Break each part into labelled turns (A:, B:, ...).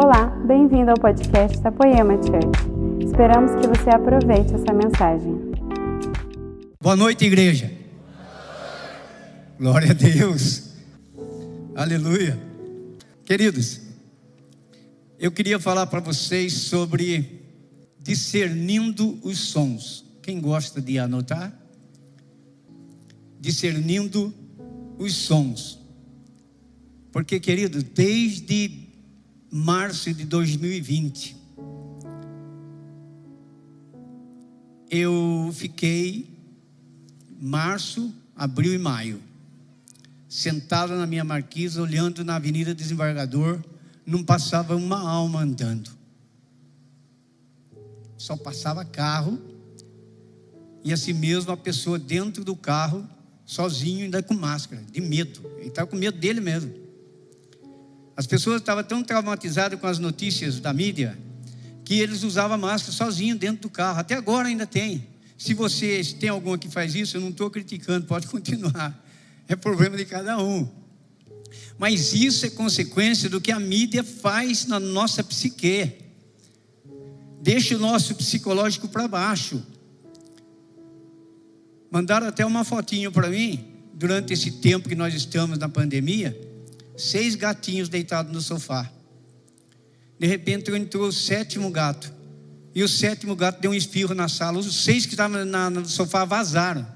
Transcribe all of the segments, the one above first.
A: Olá, bem-vindo ao podcast da Poema Church. Esperamos que você aproveite essa mensagem.
B: Boa noite, igreja. Glória a Deus. Aleluia. Queridos, eu queria falar para vocês sobre discernindo os sons. Quem gosta de anotar? Discernindo os sons. Porque, querido, desde março de 2020, eu fiquei março, abril e maio, sentado na minha marquisa, olhando na Avenida Desembargador, não passava uma alma andando. Só passava carro, e assim mesmo a pessoa dentro do carro, sozinho, ainda com máscara, de medo. Ele estava com medo dele mesmo. As pessoas estavam tão traumatizadas com as notícias da mídia que eles usavam máscara sozinho dentro do carro. Até agora ainda tem. Se você tem algum que faz isso, eu não estou criticando, pode continuar. É problema de cada um. Mas isso é consequência do que a mídia faz na nossa psique. Deixa o nosso psicológico para baixo. Mandaram até uma fotinho para mim, durante esse tempo que nós estamos na pandemia seis gatinhos deitados no sofá. De repente entrou o sétimo gato. E o sétimo gato deu um espirro na sala. Os seis que estavam no sofá vazaram,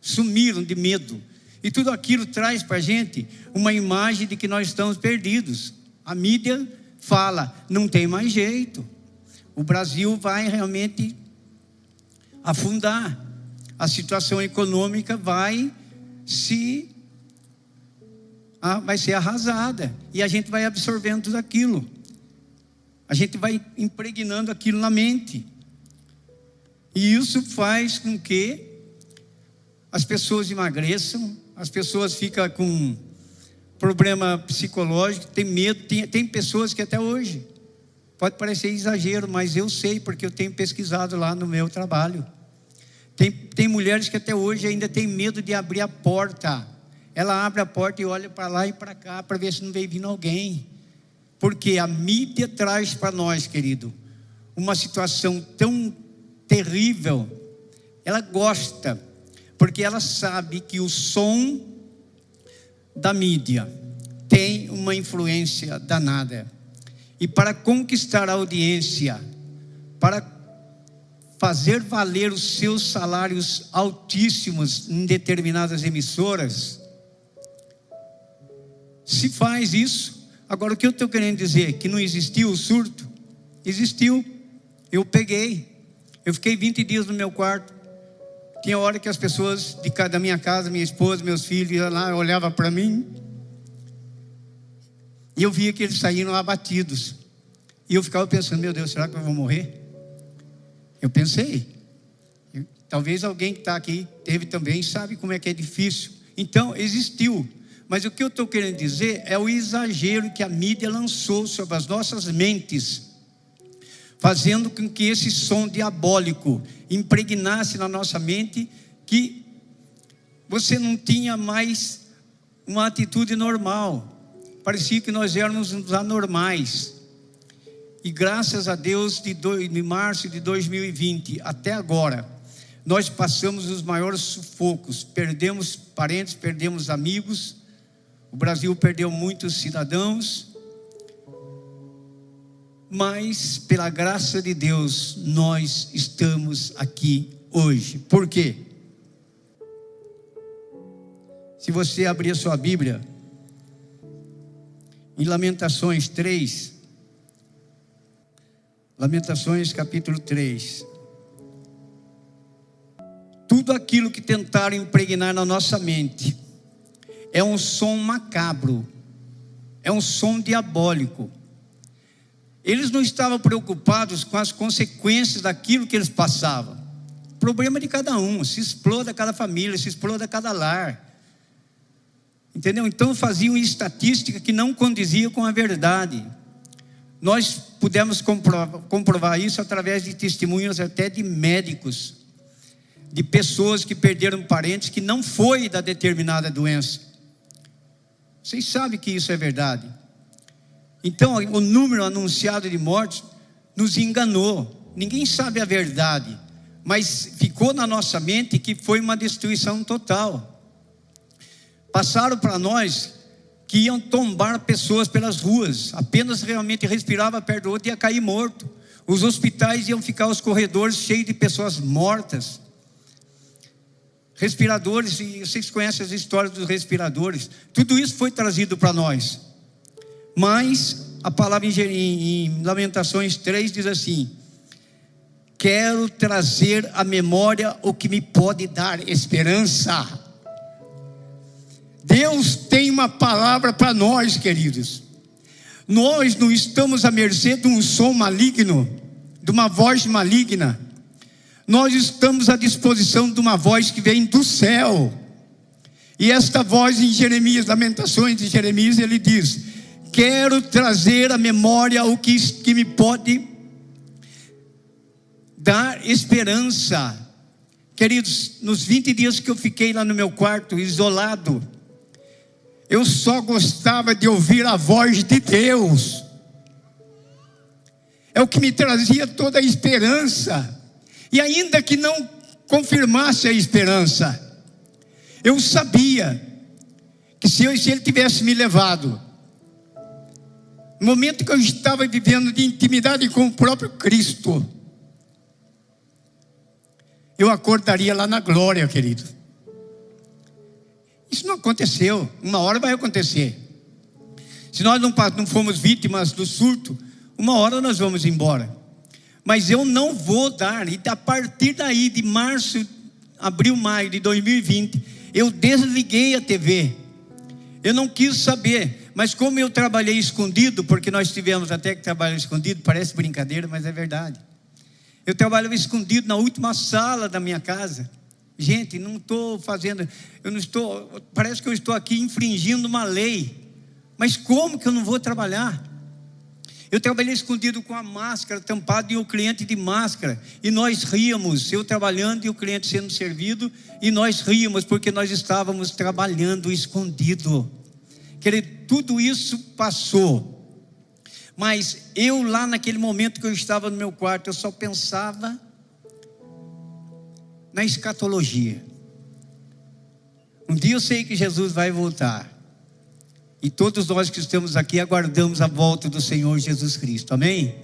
B: sumiram de medo. E tudo aquilo traz para a gente uma imagem de que nós estamos perdidos. A mídia fala, não tem mais jeito. O Brasil vai realmente afundar. A situação econômica vai se vai ser arrasada. E a gente vai absorvendo tudo aquilo. A gente vai impregnando aquilo na mente. E isso faz com que as pessoas emagreçam, as pessoas ficam com problema psicológico, tem medo, tem, tem pessoas que até hoje, pode parecer exagero, mas eu sei porque eu tenho pesquisado lá no meu trabalho. Tem, tem mulheres que até hoje ainda têm medo de abrir a porta ela abre a porta e olha para lá e para cá para ver se não vem vindo alguém. Porque a mídia traz para nós, querido, uma situação tão terrível. Ela gosta, porque ela sabe que o som da mídia tem uma influência danada. E para conquistar a audiência, para fazer valer os seus salários altíssimos em determinadas emissoras, se faz isso. Agora, o que eu estou querendo dizer? Que não existiu o surto? Existiu. Eu peguei. Eu fiquei 20 dias no meu quarto. Tinha hora que as pessoas de cada minha casa, minha esposa, meus filhos, iam lá, olhavam para mim. E eu via que eles saíram abatidos. E eu ficava pensando, meu Deus, será que eu vou morrer? Eu pensei. Talvez alguém que está aqui teve também, sabe como é que é difícil. Então, existiu. Mas o que eu estou querendo dizer é o exagero que a mídia lançou sobre as nossas mentes, fazendo com que esse som diabólico impregnasse na nossa mente que você não tinha mais uma atitude normal. Parecia que nós éramos anormais. E graças a Deus, de, do, de março de 2020 até agora, nós passamos os maiores sufocos. Perdemos parentes, perdemos amigos, o Brasil perdeu muitos cidadãos, mas pela graça de Deus nós estamos aqui hoje. Por quê? Se você abrir a sua Bíblia, em Lamentações 3, Lamentações capítulo 3. Tudo aquilo que tentaram impregnar na nossa mente, é um som macabro, é um som diabólico. Eles não estavam preocupados com as consequências daquilo que eles passavam. Problema de cada um, se exploda cada família, se exploda cada lar. Entendeu? Então faziam estatística que não condizia com a verdade. Nós pudemos comprovar, comprovar isso através de testemunhos até de médicos, de pessoas que perderam parentes que não foi da determinada doença. Vocês sabem que isso é verdade. Então, o número anunciado de mortes nos enganou. Ninguém sabe a verdade, mas ficou na nossa mente que foi uma destruição total. Passaram para nós que iam tombar pessoas pelas ruas, apenas realmente respirava perto do outro e ia cair morto. Os hospitais iam ficar os corredores cheios de pessoas mortas. Respiradores, e vocês conhecem as histórias dos respiradores. Tudo isso foi trazido para nós. Mas a palavra em, Lamentações 3 diz assim: Quero trazer à memória o que me pode dar esperança. Deus tem uma palavra para nós, queridos. Nós não estamos à mercê de um som maligno, de uma voz maligna. Nós estamos à disposição de uma voz que vem do céu. E esta voz em Jeremias, Lamentações de Jeremias, ele diz: Quero trazer à memória o que, que me pode dar esperança. Queridos, nos 20 dias que eu fiquei lá no meu quarto, isolado, eu só gostava de ouvir a voz de Deus. É o que me trazia toda a esperança. E ainda que não confirmasse a esperança, eu sabia que se, eu, se ele tivesse me levado, no momento que eu estava vivendo de intimidade com o próprio Cristo, eu acordaria lá na glória, querido. Isso não aconteceu. Uma hora vai acontecer. Se nós não, não fomos vítimas do surto, uma hora nós vamos embora. Mas eu não vou dar, e a partir daí, de março, abril, maio de 2020, eu desliguei a TV. Eu não quis saber, mas como eu trabalhei escondido, porque nós tivemos até que trabalhar escondido, parece brincadeira, mas é verdade. Eu trabalhava escondido na última sala da minha casa. Gente, não estou fazendo, eu não estou, parece que eu estou aqui infringindo uma lei. Mas como que eu não vou trabalhar? Eu trabalhei escondido com a máscara tampada e o cliente de máscara. E nós ríamos, eu trabalhando e o cliente sendo servido, e nós ríamos porque nós estávamos trabalhando escondido. Querido, tudo isso passou. Mas eu lá naquele momento que eu estava no meu quarto, eu só pensava na escatologia. Um dia eu sei que Jesus vai voltar. E todos nós que estamos aqui aguardamos a volta do Senhor Jesus Cristo. Amém?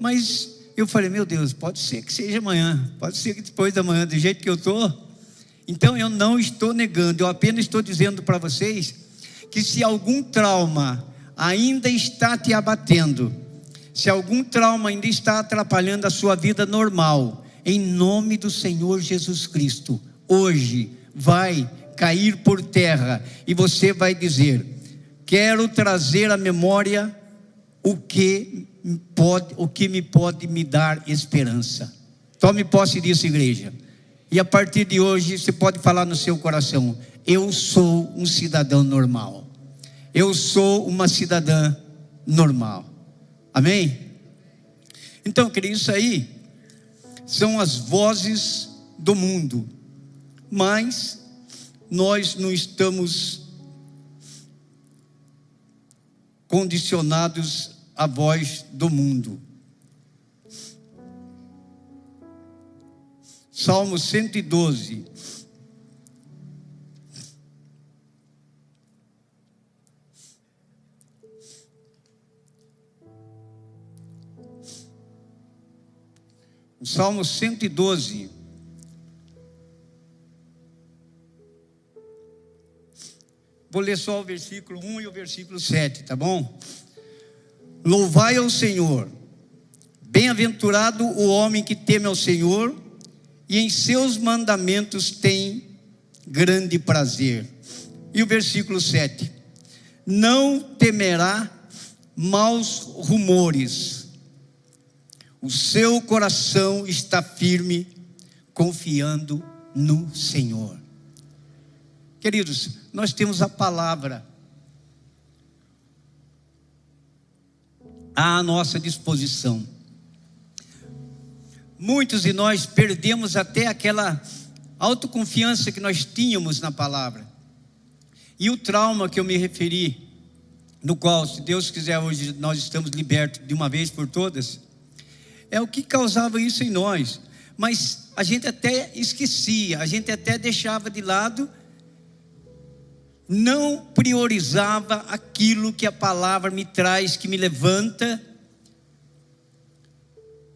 B: Mas eu falei, meu Deus, pode ser que seja amanhã, pode ser que depois da manhã, do jeito que eu estou. Então eu não estou negando, eu apenas estou dizendo para vocês que se algum trauma ainda está te abatendo, se algum trauma ainda está atrapalhando a sua vida normal, em nome do Senhor Jesus Cristo, hoje vai cair por terra e você vai dizer: Quero trazer à memória o que pode, o que me pode me dar esperança. Tome posse disso, igreja. E a partir de hoje você pode falar no seu coração: Eu sou um cidadão normal. Eu sou uma cidadã normal. Amém? Então, querido, isso aí são as vozes do mundo, mas nós não estamos condicionados à voz do mundo. Salmo 112. O Salmo 112. Vou ler só o versículo 1 e o versículo 7, tá bom? Louvai ao Senhor, bem-aventurado o homem que teme ao Senhor e em seus mandamentos tem grande prazer. E o versículo 7: Não temerá maus rumores, o seu coração está firme, confiando no Senhor. Queridos, nós temos a palavra à nossa disposição. Muitos de nós perdemos até aquela autoconfiança que nós tínhamos na palavra. E o trauma que eu me referi no qual, se Deus quiser, hoje nós estamos libertos de uma vez por todas, é o que causava isso em nós. Mas a gente até esquecia, a gente até deixava de lado, não priorizava aquilo que a palavra me traz, que me levanta,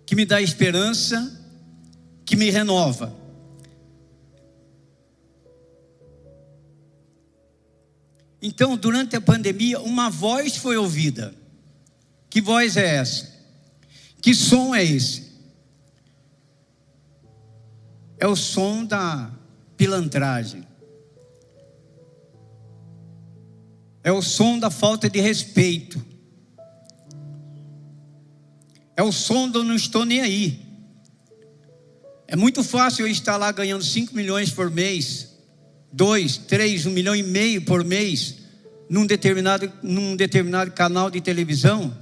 B: que me dá esperança, que me renova. Então, durante a pandemia, uma voz foi ouvida. Que voz é essa? Que som é esse? É o som da pilantragem. É o som da falta de respeito. É o som do não estou nem aí. É muito fácil eu estar lá ganhando 5 milhões por mês, 2, 3, 1 milhão e meio por mês, num determinado, num determinado canal de televisão,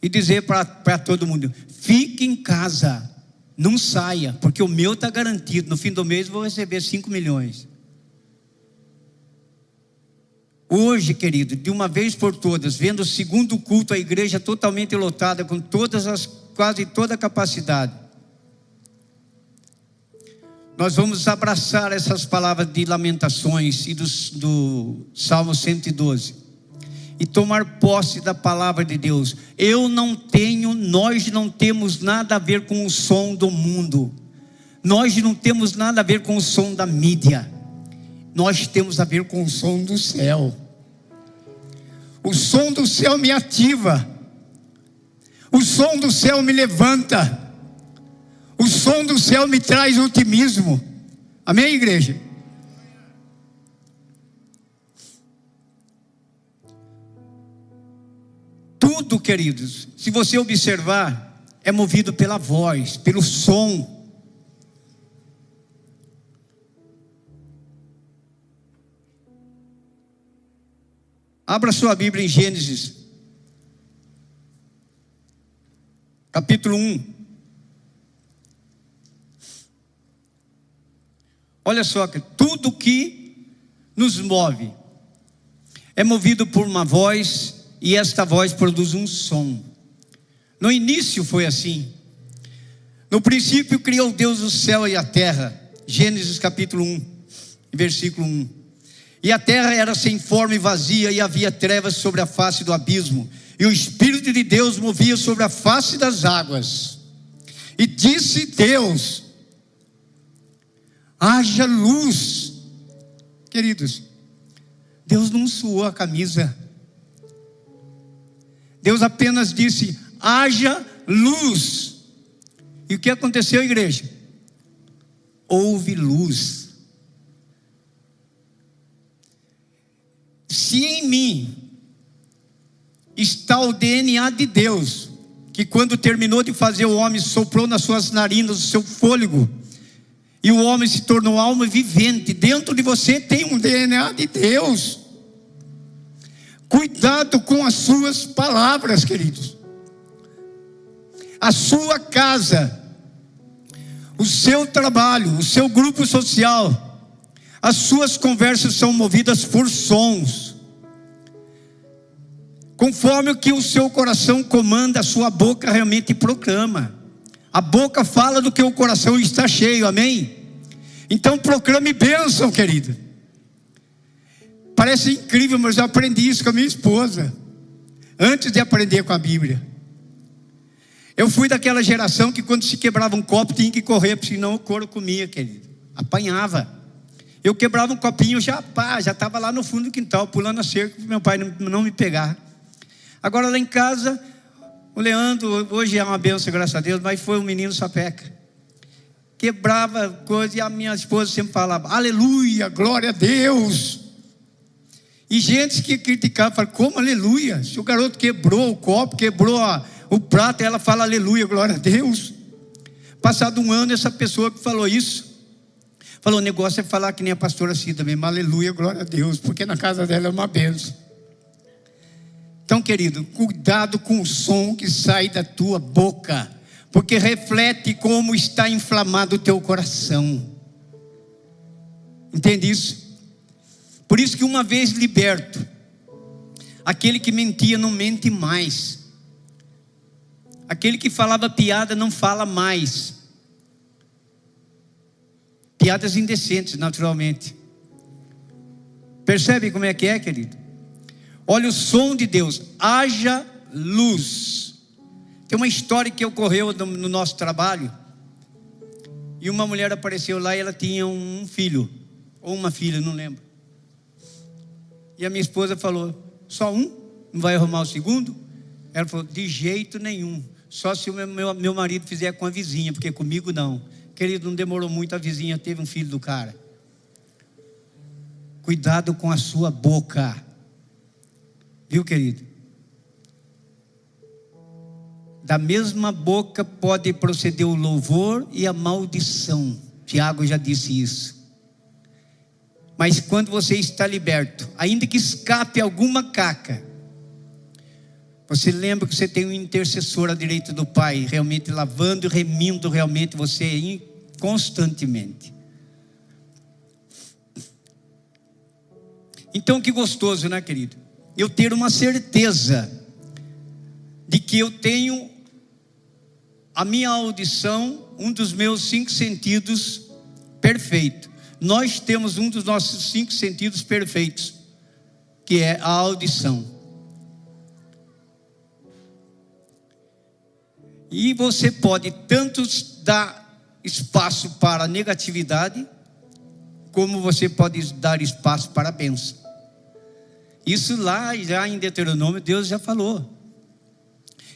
B: e dizer para todo mundo: fique em casa, não saia, porque o meu está garantido, no fim do mês vou receber 5 milhões. Hoje, querido, de uma vez por todas, vendo o segundo culto, a igreja totalmente lotada, com todas as, quase toda a capacidade. Nós vamos abraçar essas palavras de lamentações e do, do Salmo 112 e tomar posse da palavra de Deus. Eu não tenho, nós não temos nada a ver com o som do mundo, nós não temos nada a ver com o som da mídia nós temos a ver com o som do céu. O som do céu me ativa. O som do céu me levanta. O som do céu me traz otimismo. Amém, igreja? Tudo, queridos, se você observar, é movido pela voz, pelo som. Abra sua Bíblia em Gênesis, capítulo 1. Olha só, tudo que nos move é movido por uma voz e esta voz produz um som. No início foi assim. No princípio criou Deus o céu e a terra. Gênesis capítulo 1, versículo 1. E a terra era sem forma e vazia, e havia trevas sobre a face do abismo, e o Espírito de Deus movia sobre a face das águas. E disse Deus: haja luz. Queridos, Deus não suou a camisa. Deus apenas disse: haja luz. E o que aconteceu, igreja? Houve luz. Se em mim está o DNA de Deus, que quando terminou de fazer o homem, soprou nas suas narinas o seu fôlego, e o homem se tornou alma vivente, dentro de você tem um DNA de Deus. Cuidado com as suas palavras, queridos. A sua casa, o seu trabalho, o seu grupo social, as suas conversas são movidas por sons. Conforme o que o seu coração comanda, a sua boca realmente proclama. A boca fala do que o coração está cheio, amém? Então proclame bênção, querido. Parece incrível, mas eu aprendi isso com a minha esposa, antes de aprender com a Bíblia. Eu fui daquela geração que quando se quebrava um copo tinha que correr, porque senão o couro comia, querido. Apanhava. Eu quebrava um copinho, já pá, já estava lá no fundo do quintal, pulando a cerca, para meu pai não, não me pegar. Agora lá em casa, o Leandro, hoje é uma benção, graças a Deus, mas foi um menino sapeca. Quebrava coisa e a minha esposa sempre falava, aleluia, glória a Deus. E gente que criticava, fala, como aleluia? Se o garoto quebrou o copo, quebrou a, o prato, ela fala aleluia, glória a Deus. Passado um ano, essa pessoa que falou isso, falou: o negócio é falar que nem a pastora Cida mesmo, aleluia, glória a Deus, porque na casa dela é uma benção. Então, querido, cuidado com o som que sai da tua boca, porque reflete como está inflamado o teu coração. Entende isso? Por isso que uma vez liberto, Aquele que mentia não mente mais. Aquele que falava piada não fala mais. Piadas indecentes, naturalmente. Percebe como é que é, querido? Olha o som de Deus. Haja luz. Tem uma história que ocorreu no nosso trabalho. E uma mulher apareceu lá e ela tinha um filho. Ou uma filha, não lembro. E a minha esposa falou: Só um? Não vai arrumar o segundo? Ela falou: De jeito nenhum. Só se o meu, meu, meu marido fizer com a vizinha, porque comigo não. Querido, não demorou muito, a vizinha teve um filho do cara. Cuidado com a sua boca. Viu, querido? Da mesma boca pode proceder o louvor e a maldição. Tiago já disse isso. Mas quando você está liberto, ainda que escape alguma caca, você lembra que você tem um intercessor à direita do Pai, realmente lavando e remindo realmente você constantemente. Então, que gostoso, né, querido? Eu ter uma certeza de que eu tenho a minha audição, um dos meus cinco sentidos perfeito. Nós temos um dos nossos cinco sentidos perfeitos, que é a audição. E você pode tanto dar espaço para negatividade, como você pode dar espaço para a bênção. Isso lá já em Deuteronômio, Deus já falou.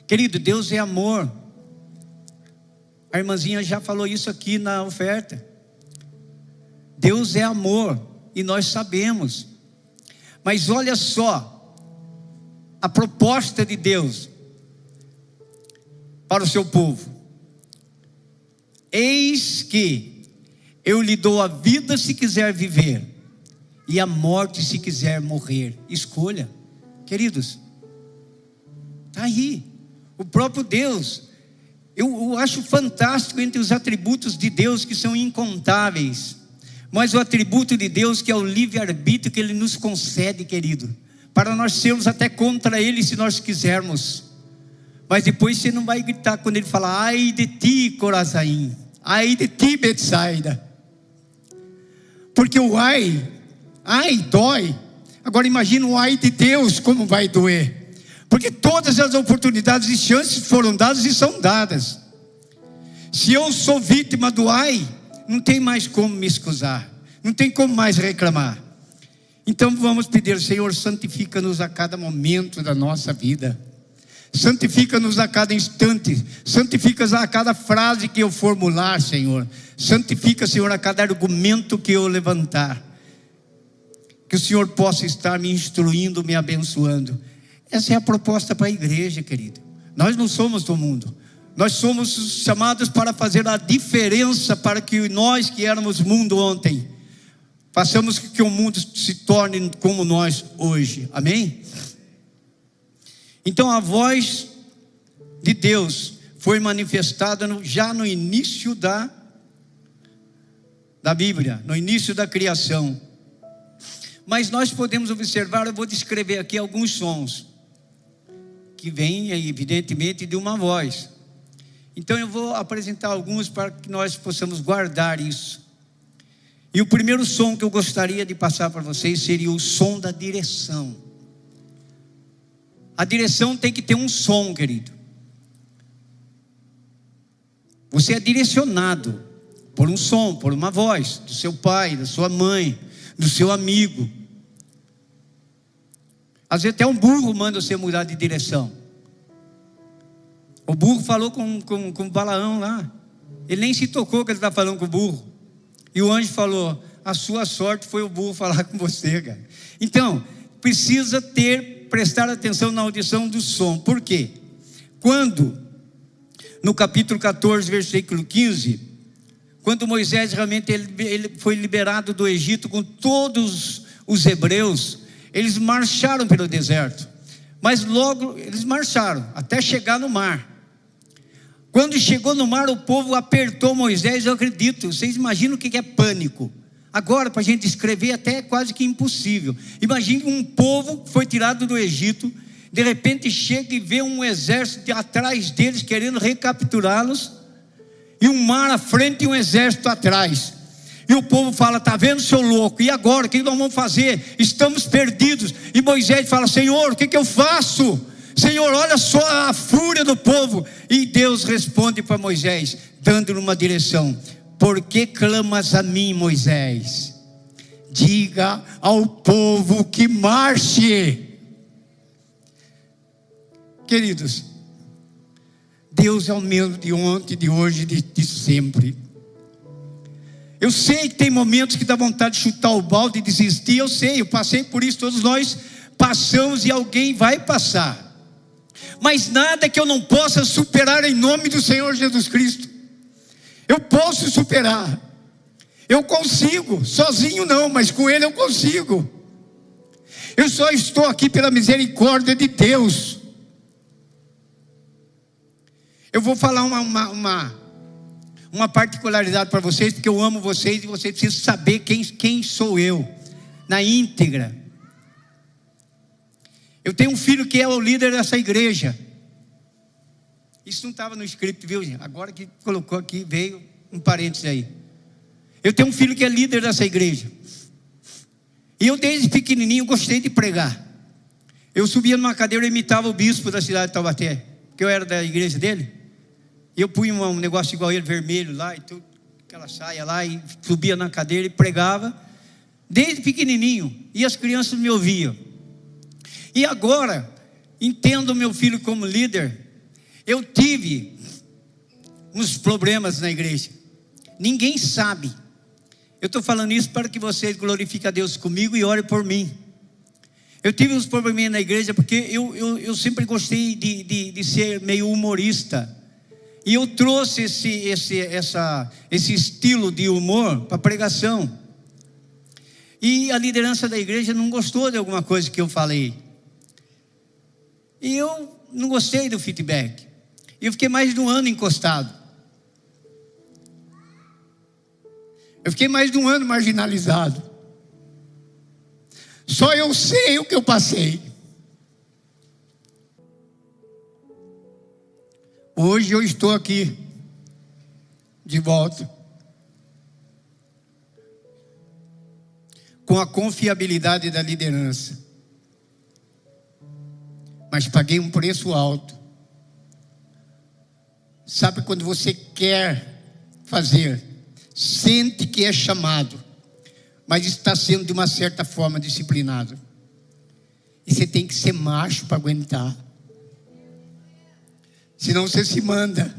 B: Querido, Deus é amor. A irmãzinha já falou isso aqui na oferta. Deus é amor e nós sabemos. Mas olha só, a proposta de Deus para o seu povo. Eis que eu lhe dou a vida se quiser viver, e a morte se quiser morrer. Escolha, queridos, está aí, o próprio Deus. Eu, eu acho fantástico entre os atributos de Deus que são incontáveis, mas o atributo de Deus que é o livre-arbítrio que Ele nos concede, querido, para nós sermos até contra Ele se nós quisermos. Mas depois você não vai gritar quando ele fala, ai de ti, Corazaim, ai de ti, Betsaida. Porque o ai, ai dói. Agora imagina o ai de Deus como vai doer. Porque todas as oportunidades e chances foram dadas e são dadas. Se eu sou vítima do ai, não tem mais como me excusar, não tem como mais reclamar. Então vamos pedir, Senhor, santifica-nos a cada momento da nossa vida santifica-nos a cada instante, santifica-nos a cada frase que eu formular, Senhor, santifica, Senhor, a cada argumento que eu levantar, que o Senhor possa estar me instruindo, me abençoando. Essa é a proposta para a igreja, querido. Nós não somos do mundo, nós somos chamados para fazer a diferença para que nós que éramos mundo ontem, façamos que o mundo se torne como nós hoje. Amém? Então a voz de Deus foi manifestada no, já no início da, da Bíblia, no início da criação. Mas nós podemos observar, eu vou descrever aqui alguns sons, que vêm, evidentemente, de uma voz. Então eu vou apresentar alguns para que nós possamos guardar isso. E o primeiro som que eu gostaria de passar para vocês seria o som da direção. A direção tem que ter um som, querido. Você é direcionado por um som, por uma voz do seu pai, da sua mãe, do seu amigo. Às vezes até um burro manda você mudar de direção. O burro falou com, com, com Balaão lá. Ele nem se tocou que ele está falando com o burro. E o anjo falou: A sua sorte foi o burro falar com você, cara. Então, precisa ter prestar atenção na audição do som. Por quê? Quando, no capítulo 14, versículo 15, quando Moisés realmente ele, ele foi liberado do Egito com todos os hebreus, eles marcharam pelo deserto. Mas logo eles marcharam até chegar no mar. Quando chegou no mar, o povo apertou Moisés, eu acredito. Vocês imaginam o que é pânico? Agora, para a gente descrever, até é quase que impossível. Imagine um povo que foi tirado do Egito, de repente chega e vê um exército atrás deles querendo recapturá-los, e um mar à frente e um exército atrás. E o povo fala: Está vendo, seu louco? E agora? O que nós vamos fazer? Estamos perdidos. E Moisés fala: Senhor, o que, que eu faço? Senhor, olha só a fúria do povo. E Deus responde para Moisés, dando-lhe uma direção: Por que clamas a mim, Moisés? Diga ao povo que marche. Queridos, Deus é o mesmo de ontem, de hoje, de, de sempre. Eu sei que tem momentos que dá vontade de chutar o balde e desistir. Eu sei, eu passei por isso, todos nós passamos e alguém vai passar. Mas nada que eu não possa superar em nome do Senhor Jesus Cristo. Eu posso superar. Eu consigo, sozinho não, mas com Ele eu consigo. Eu só estou aqui pela misericórdia de Deus. Eu vou falar uma, uma, uma, uma particularidade para vocês, porque eu amo vocês e vocês precisam saber quem, quem sou eu, na íntegra. Eu tenho um filho que é o líder dessa igreja. Isso não estava no script, viu? Agora que colocou aqui, veio um parênteses aí. Eu tenho um filho que é líder dessa igreja. E eu, desde pequenininho, gostei de pregar. Eu subia numa cadeira e imitava o bispo da cidade de Taubaté, que eu era da igreja dele. Eu punha um negócio igual ele, vermelho lá, e tudo, aquela saia lá, e subia na cadeira e pregava, desde pequenininho. E as crianças me ouviam. E agora, entendo meu filho como líder, eu tive uns problemas na igreja. Ninguém sabe. Eu estou falando isso para que vocês glorifiquem a Deus comigo e orem por mim. Eu tive uns probleminhas na igreja porque eu, eu, eu sempre gostei de, de, de, ser meio humorista. E eu trouxe esse, esse, essa, esse estilo de humor para a pregação. E a liderança da igreja não gostou de alguma coisa que eu falei. E eu não gostei do feedback. E eu fiquei mais de um ano encostado. Eu fiquei mais de um ano marginalizado. Só eu sei o que eu passei. Hoje eu estou aqui, de volta, com a confiabilidade da liderança mas paguei um preço alto. Sabe quando você quer fazer, sente que é chamado, mas está sendo de uma certa forma disciplinado. E você tem que ser macho para aguentar. Senão você se manda.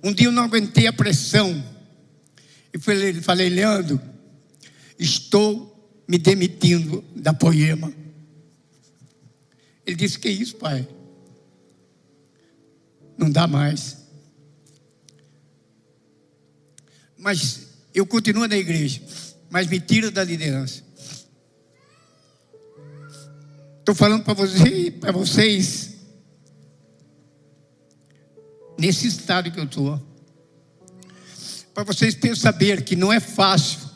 B: Um dia eu não aguentei a pressão. E falei, falei Leandro, estou me demitindo da poema. Ele disse: Que isso, pai? Não dá mais. Mas eu continuo na igreja, mas me tira da liderança. Estou falando para você, para vocês, nesse estado que eu estou, para vocês saber que não é fácil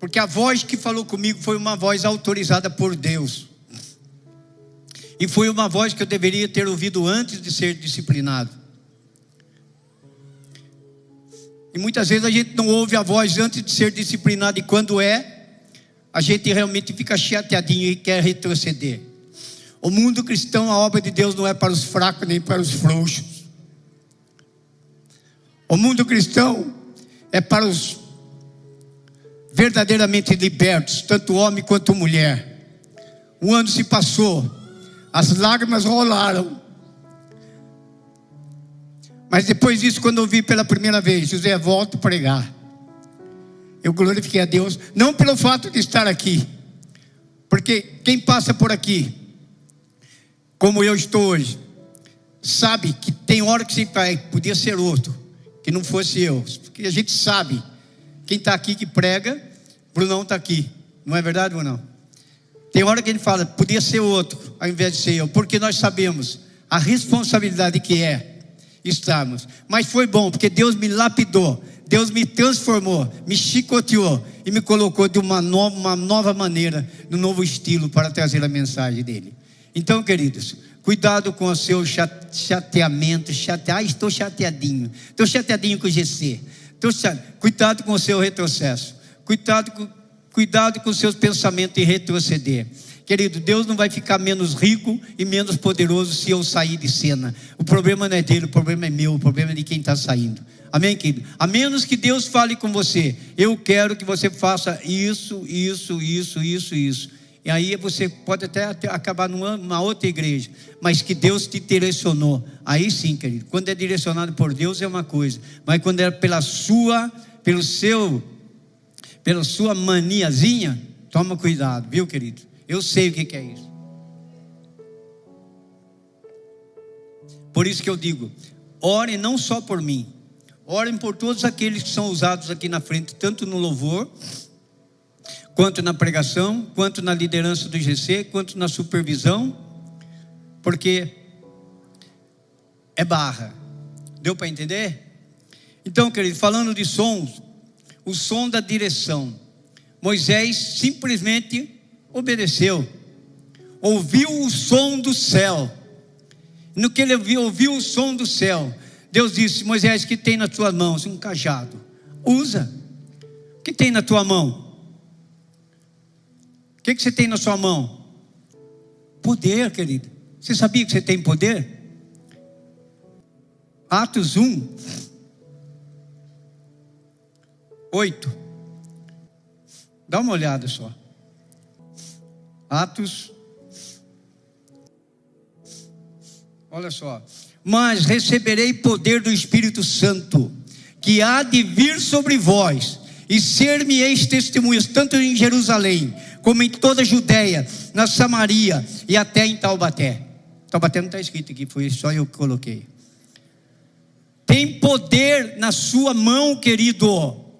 B: Porque a voz que falou comigo foi uma voz autorizada por Deus. E foi uma voz que eu deveria ter ouvido antes de ser disciplinado. E muitas vezes a gente não ouve a voz antes de ser disciplinado, e quando é, a gente realmente fica chateadinho e quer retroceder. O mundo cristão, a obra de Deus não é para os fracos nem para os frouxos. O mundo cristão é para os verdadeiramente libertos, tanto homem quanto mulher. Um ano se passou, as lágrimas rolaram. Mas depois disso, quando eu vi pela primeira vez, José, volta a pregar. Eu glorifiquei a Deus, não pelo fato de estar aqui, porque quem passa por aqui, como eu estou hoje, sabe que tem hora que você vai, podia ser outro, que não fosse eu, porque a gente sabe quem está aqui que prega, Brunão está aqui. Não é verdade, Brunão? Tem hora que ele fala, podia ser outro, ao invés de ser eu, porque nós sabemos a responsabilidade que é. estarmos. Mas foi bom, porque Deus me lapidou, Deus me transformou, me chicoteou e me colocou de uma nova, uma nova maneira, no um novo estilo para trazer a mensagem dele. Então, queridos, cuidado com o seu chateamento, chate... ah, estou chateadinho, estou chateadinho com o GC. Estou chate... Cuidado com o seu retrocesso, cuidado com, cuidado com os seus pensamentos em retroceder. Querido, Deus não vai ficar menos rico e menos poderoso se eu sair de cena. O problema não é dele, o problema é meu, o problema é de quem está saindo. Amém, querido? A menos que Deus fale com você, eu quero que você faça isso, isso, isso, isso, isso. E aí você pode até acabar numa outra igreja, mas que Deus te direcionou. Aí sim, querido. Quando é direcionado por Deus é uma coisa, mas quando é pela sua, pelo seu, pela sua maniazinha, toma cuidado, viu, querido? Eu sei o que é isso. Por isso que eu digo: orem não só por mim, orem por todos aqueles que são usados aqui na frente, tanto no louvor, quanto na pregação, quanto na liderança do GC, quanto na supervisão, porque é barra. Deu para entender? Então, querido, falando de sons, o som da direção. Moisés simplesmente obedeceu, ouviu o som do céu. No que ele ouviu, ouviu o som do céu, Deus disse: Moisés, que tem nas tuas mãos? Um cajado. Usa. O que tem na tua mão? O que, que você tem na sua mão? Poder, querido. Você sabia que você tem poder? Atos 1, 8. Dá uma olhada só. Atos. Olha só. Mas receberei poder do Espírito Santo, que há de vir sobre vós, e ser-me-eis testemunhas, tanto em Jerusalém, como em toda a Judéia, na Samaria e até em Taubaté. Taubaté não está escrito aqui, foi só eu que coloquei. Tem poder na sua mão, querido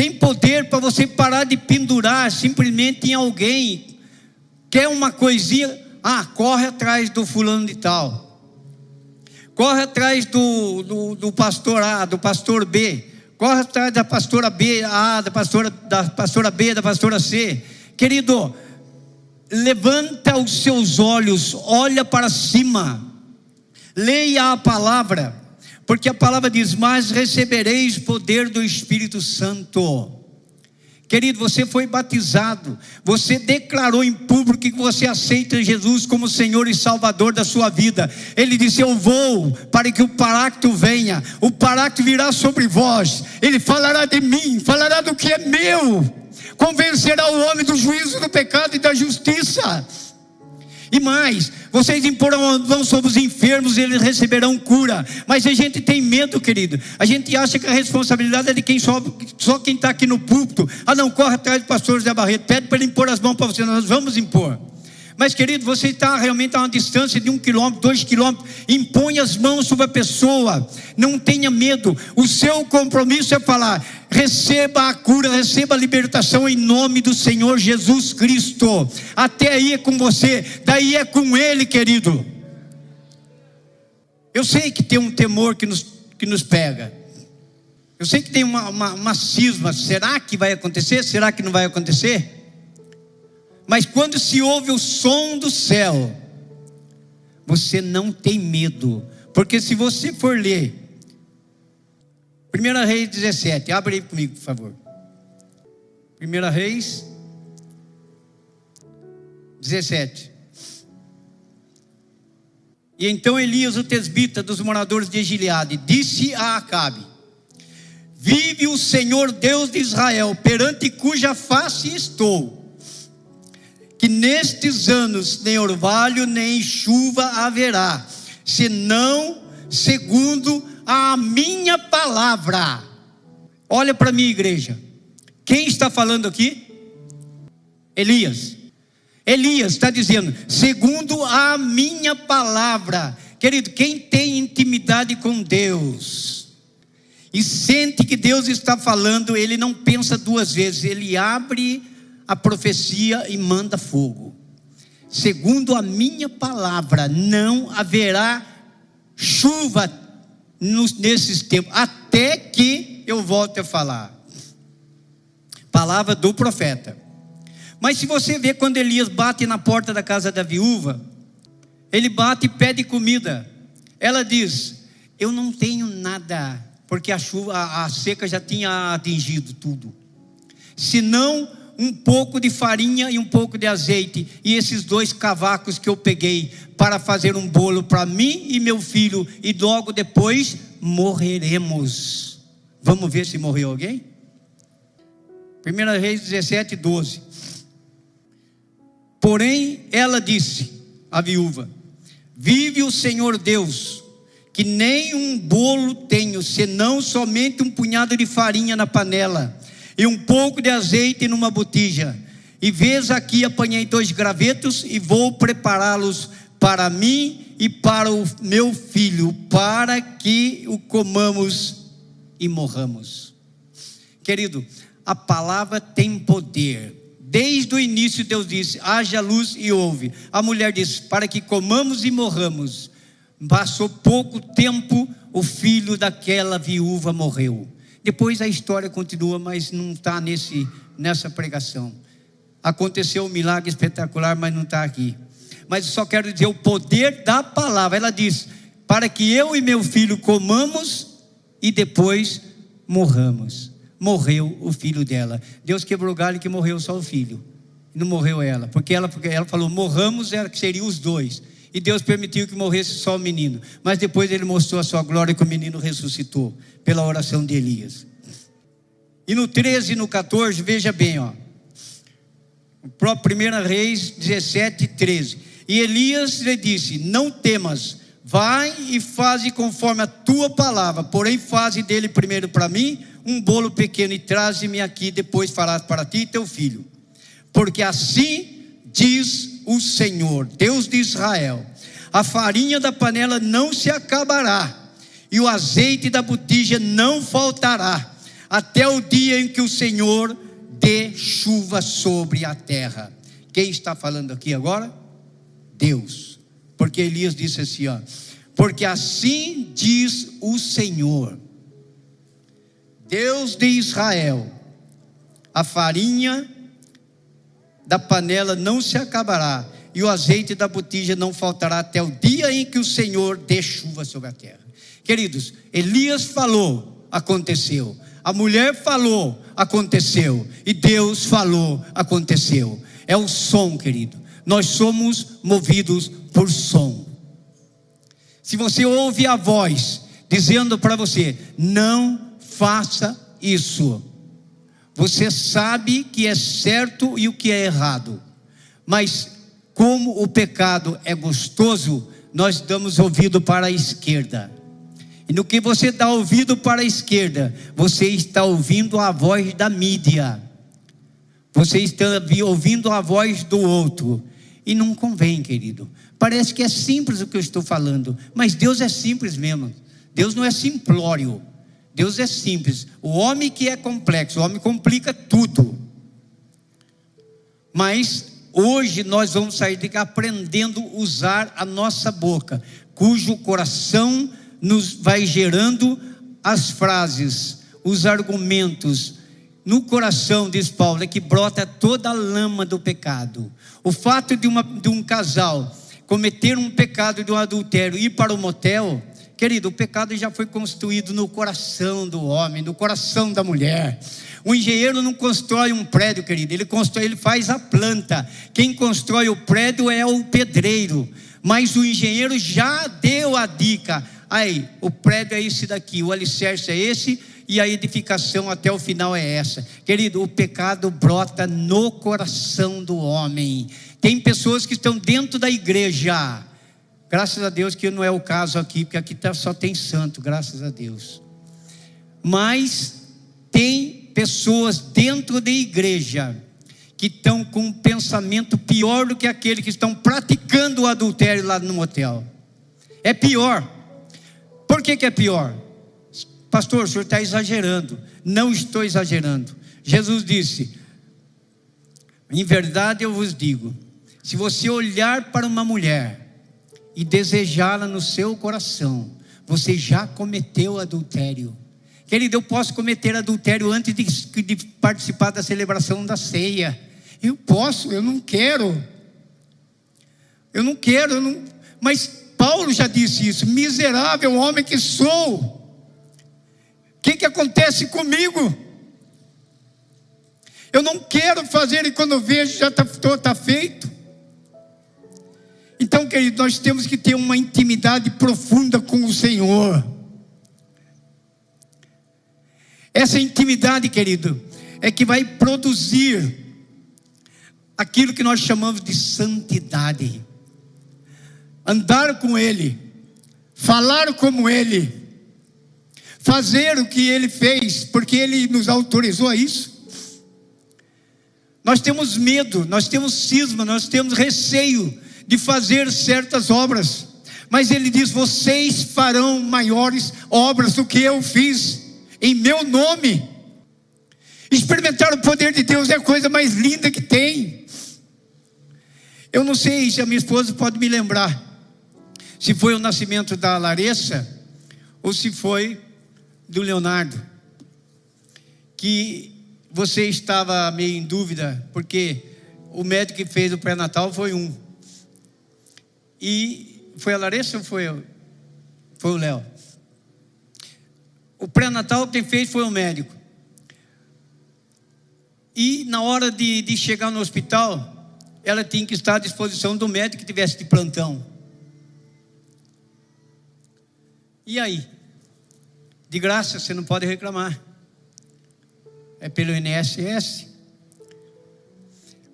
B: tem poder para você parar de pendurar simplesmente em alguém. Quer uma coisinha? Ah, corre atrás do fulano de tal. Corre atrás do, do, do pastor A, do pastor B. Atrás da pastora B, A, da pastora, da pastora B, da pastora C. Querido, levanta os seus olhos, olha para cima, leia a palavra. Porque a palavra diz: Mas recebereis poder do Espírito Santo. Querido, você foi batizado, você declarou em público que você aceita Jesus como Senhor e Salvador da sua vida. Ele disse: Eu vou para que o Paráclito venha, o Paráclito virá sobre vós, ele falará de mim, falará do que é meu, convencerá o homem do juízo do pecado e da justiça. E mais, vocês imporão mão sobre os enfermos e eles receberão cura. Mas a gente tem medo, querido. A gente acha que a responsabilidade é de quem sobe, só quem está aqui no púlpito. Ah, não, corre atrás do pastor José Barreto. Pede para ele impor as mãos para você. Nós vamos impor. Mas, querido, você está realmente a uma distância de um quilômetro, dois quilômetros. Impõe as mãos sobre a pessoa. Não tenha medo. O seu compromisso é falar: receba a cura, receba a libertação em nome do Senhor Jesus Cristo. Até aí é com você, daí é com Ele, querido. Eu sei que tem um temor que nos, que nos pega. Eu sei que tem uma, uma, uma cisma. Será que vai acontecer? Será que não vai acontecer? Mas quando se ouve o som do céu, você não tem medo, porque se você for ler 1 Reis 17, abre aí comigo, por favor. 1 Reis 17. E então Elias, o tesbita dos moradores de Gileade, disse a Acabe: Vive o Senhor Deus de Israel, perante cuja face estou nestes anos nem orvalho nem chuva haverá, senão segundo a minha palavra. Olha para mim, igreja. Quem está falando aqui? Elias. Elias está dizendo, segundo a minha palavra. Querido, quem tem intimidade com Deus e sente que Deus está falando, ele não pensa duas vezes, ele abre a profecia e manda fogo. Segundo a minha palavra, não haverá chuva nesses tempos, até que eu volte a falar. Palavra do profeta. Mas se você vê quando Elias bate na porta da casa da viúva, ele bate e pede comida. Ela diz: Eu não tenho nada, porque a chuva, a, a seca já tinha atingido tudo. Senão um pouco de farinha e um pouco de azeite, e esses dois cavacos que eu peguei para fazer um bolo para mim e meu filho, e logo depois morreremos. Vamos ver se morreu alguém? 1 Reis 17, 12. Porém, ela disse, a viúva: Vive o Senhor Deus, que nem um bolo tenho, senão somente um punhado de farinha na panela e um pouco de azeite numa botija. E vês aqui apanhei dois gravetos e vou prepará-los para mim e para o meu filho, para que o comamos e morramos. Querido, a palavra tem poder. Desde o início, Deus disse: haja luz e ouve. A mulher disse: para que comamos e morramos. Passou pouco tempo, o filho daquela viúva morreu. Depois a história continua, mas não está nessa pregação. Aconteceu um milagre espetacular, mas não está aqui. Mas só quero dizer o poder da palavra. Ela diz: para que eu e meu filho comamos e depois morramos morreu o filho dela. Deus quebrou o galho que morreu só o filho. Não morreu ela, porque ela, porque ela falou: morramos, era que seriam os dois. E Deus permitiu que morresse só o menino. Mas depois ele mostrou a sua glória que o menino ressuscitou, pela oração de Elias. E no 13 e no 14, veja bem, ó. 1 Reis 17, 13. E Elias lhe disse: Não temas, vai e faze conforme a tua palavra, porém faze dele primeiro para mim um bolo pequeno e traze-me aqui, depois farás para ti e teu filho. Porque assim diz o Senhor, Deus de Israel: a farinha da panela não se acabará, e o azeite da botija não faltará, até o dia em que o Senhor dê chuva sobre a terra. Quem está falando aqui agora? Deus. Porque Elias disse assim: ó, porque assim diz o Senhor Deus de Israel, a farinha da panela não se acabará, e o azeite da botija não faltará até o dia em que o Senhor dê chuva sobre a terra. Queridos, Elias falou, aconteceu. A mulher falou, aconteceu. E Deus falou, aconteceu. É o som, querido. Nós somos movidos por som. Se você ouve a voz dizendo para você, não faça isso. Você sabe que é certo e o que é errado, mas como o pecado é gostoso, nós damos ouvido para a esquerda. E no que você dá ouvido para a esquerda, você está ouvindo a voz da mídia, você está ouvindo a voz do outro, e não convém, querido. Parece que é simples o que eu estou falando, mas Deus é simples mesmo. Deus não é simplório. Deus é simples. O homem que é complexo, o homem complica tudo. Mas hoje nós vamos sair daqui aprendendo a usar a nossa boca, cujo coração nos vai gerando as frases, os argumentos. No coração, diz Paulo, é que brota toda a lama do pecado. O fato de, uma, de um casal cometer um pecado de um adultério e ir para o motel, Querido, o pecado já foi construído no coração do homem, no coração da mulher. O engenheiro não constrói um prédio, querido, ele constrói, ele faz a planta. Quem constrói o prédio é o pedreiro. Mas o engenheiro já deu a dica. Aí, o prédio é esse daqui, o alicerce é esse e a edificação até o final é essa. Querido, o pecado brota no coração do homem. Tem pessoas que estão dentro da igreja, Graças a Deus que não é o caso aqui, porque aqui tá, só tem santo, graças a Deus. Mas tem pessoas dentro da igreja que estão com um pensamento pior do que aquele que estão praticando o adultério lá no motel. É pior. Por que, que é pior? Pastor, o senhor está exagerando. Não estou exagerando. Jesus disse: Em verdade eu vos digo, se você olhar para uma mulher e desejá-la no seu coração, você já cometeu adultério. Querido, eu posso cometer adultério antes de, de participar da celebração da ceia. Eu posso, eu não quero. Eu não quero, eu não... mas Paulo já disse isso: miserável homem que sou. O que, que acontece comigo? Eu não quero fazer e quando vejo já está tá feito. Então, querido, nós temos que ter uma intimidade profunda com o Senhor. Essa intimidade, querido, é que vai produzir aquilo que nós chamamos de santidade. Andar com Ele, falar como Ele, fazer o que Ele fez, porque Ele nos autorizou a isso. Nós temos medo, nós temos cisma, nós temos receio de fazer certas obras, mas ele diz: vocês farão maiores obras do que eu fiz, em meu nome. Experimentar o poder de Deus é a coisa mais linda que tem. Eu não sei se a minha esposa pode me lembrar, se foi o nascimento da Larissa ou se foi do Leonardo, que você estava meio em dúvida, porque o médico que fez o pré-natal foi um. E foi a Larissa ou foi eu? Foi o Léo. O pré-natal quem fez foi o médico. E na hora de, de chegar no hospital, ela tinha que estar à disposição do médico que tivesse de plantão. E aí? De graça, você não pode reclamar. É pelo INSS.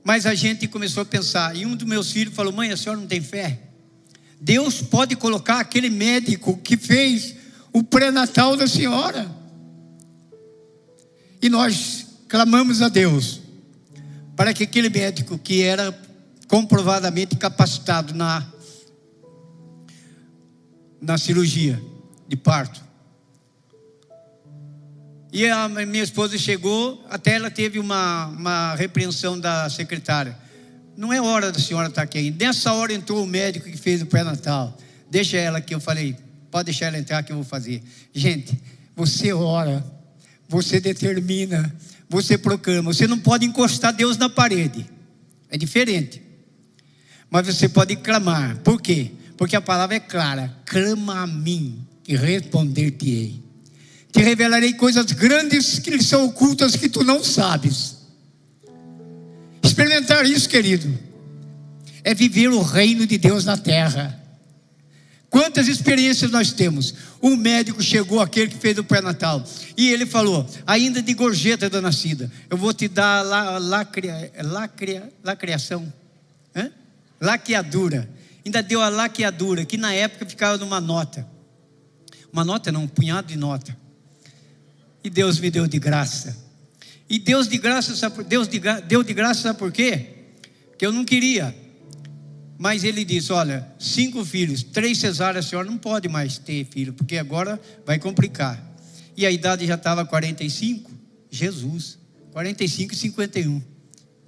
B: Mas a gente começou a pensar, e um dos meus filhos falou: Mãe, a senhora não tem fé? Deus pode colocar aquele médico que fez o pré-natal da senhora. E nós clamamos a Deus para que aquele médico que era comprovadamente capacitado na na cirurgia de parto. E a minha esposa chegou, até ela teve uma, uma repreensão da secretária. Não é hora da senhora estar aqui ainda. Nessa hora entrou o médico que fez o pré-natal. Deixa ela aqui, eu falei, pode deixar ela entrar que eu vou fazer. Gente, você ora, você determina, você proclama. Você não pode encostar Deus na parede. É diferente. Mas você pode clamar. Por quê? Porque a palavra é clara: clama a mim e responder-te-ei. Te revelarei coisas grandes que são ocultas que tu não sabes. Experimentar isso, querido, é viver o reino de Deus na terra. Quantas experiências nós temos? Um médico chegou, aquele que fez o pré-natal, e ele falou: ainda de gorjeta da nascida, eu vou te dar a lacria, lacria, lacriação, Hã? laqueadura. Ainda deu a laqueadura, que na época ficava numa nota. Uma nota não, um punhado de nota. E Deus me deu de graça. E Deus de graça, Deus de, deu de graça, sabe por quê? Que eu não queria. Mas ele disse: Olha, cinco filhos, três cesáreas, a senhora não pode mais ter filho, porque agora vai complicar. E a idade já estava 45. Jesus, 45 e 51.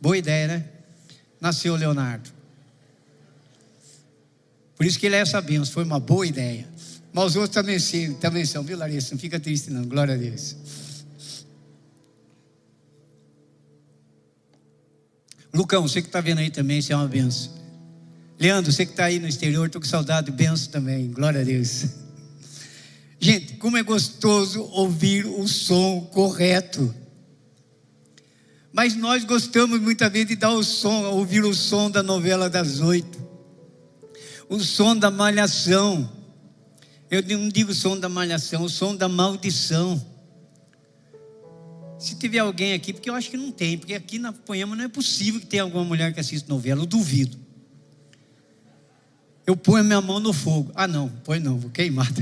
B: Boa ideia, né? Nasceu Leonardo. Por isso que ele é essa benção, foi uma boa ideia. Mas os outros também, também são, viu, Larissa? Não fica triste, não. Glória a Deus. Lucão, você que está vendo aí também, isso é uma benção. Leandro, você que está aí no exterior, estou com saudade, benção também, glória a Deus. Gente, como é gostoso ouvir o som correto. Mas nós gostamos muitas vezes de dar o som, ouvir o som da novela das oito, o som da malhação. Eu não digo som da malhação, o som da maldição. Se tiver alguém aqui, porque eu acho que não tem, porque aqui na Poema não é possível que tenha alguma mulher que assista novela, eu duvido. Eu ponho a minha mão no fogo. Ah, não, põe não, vou queimar.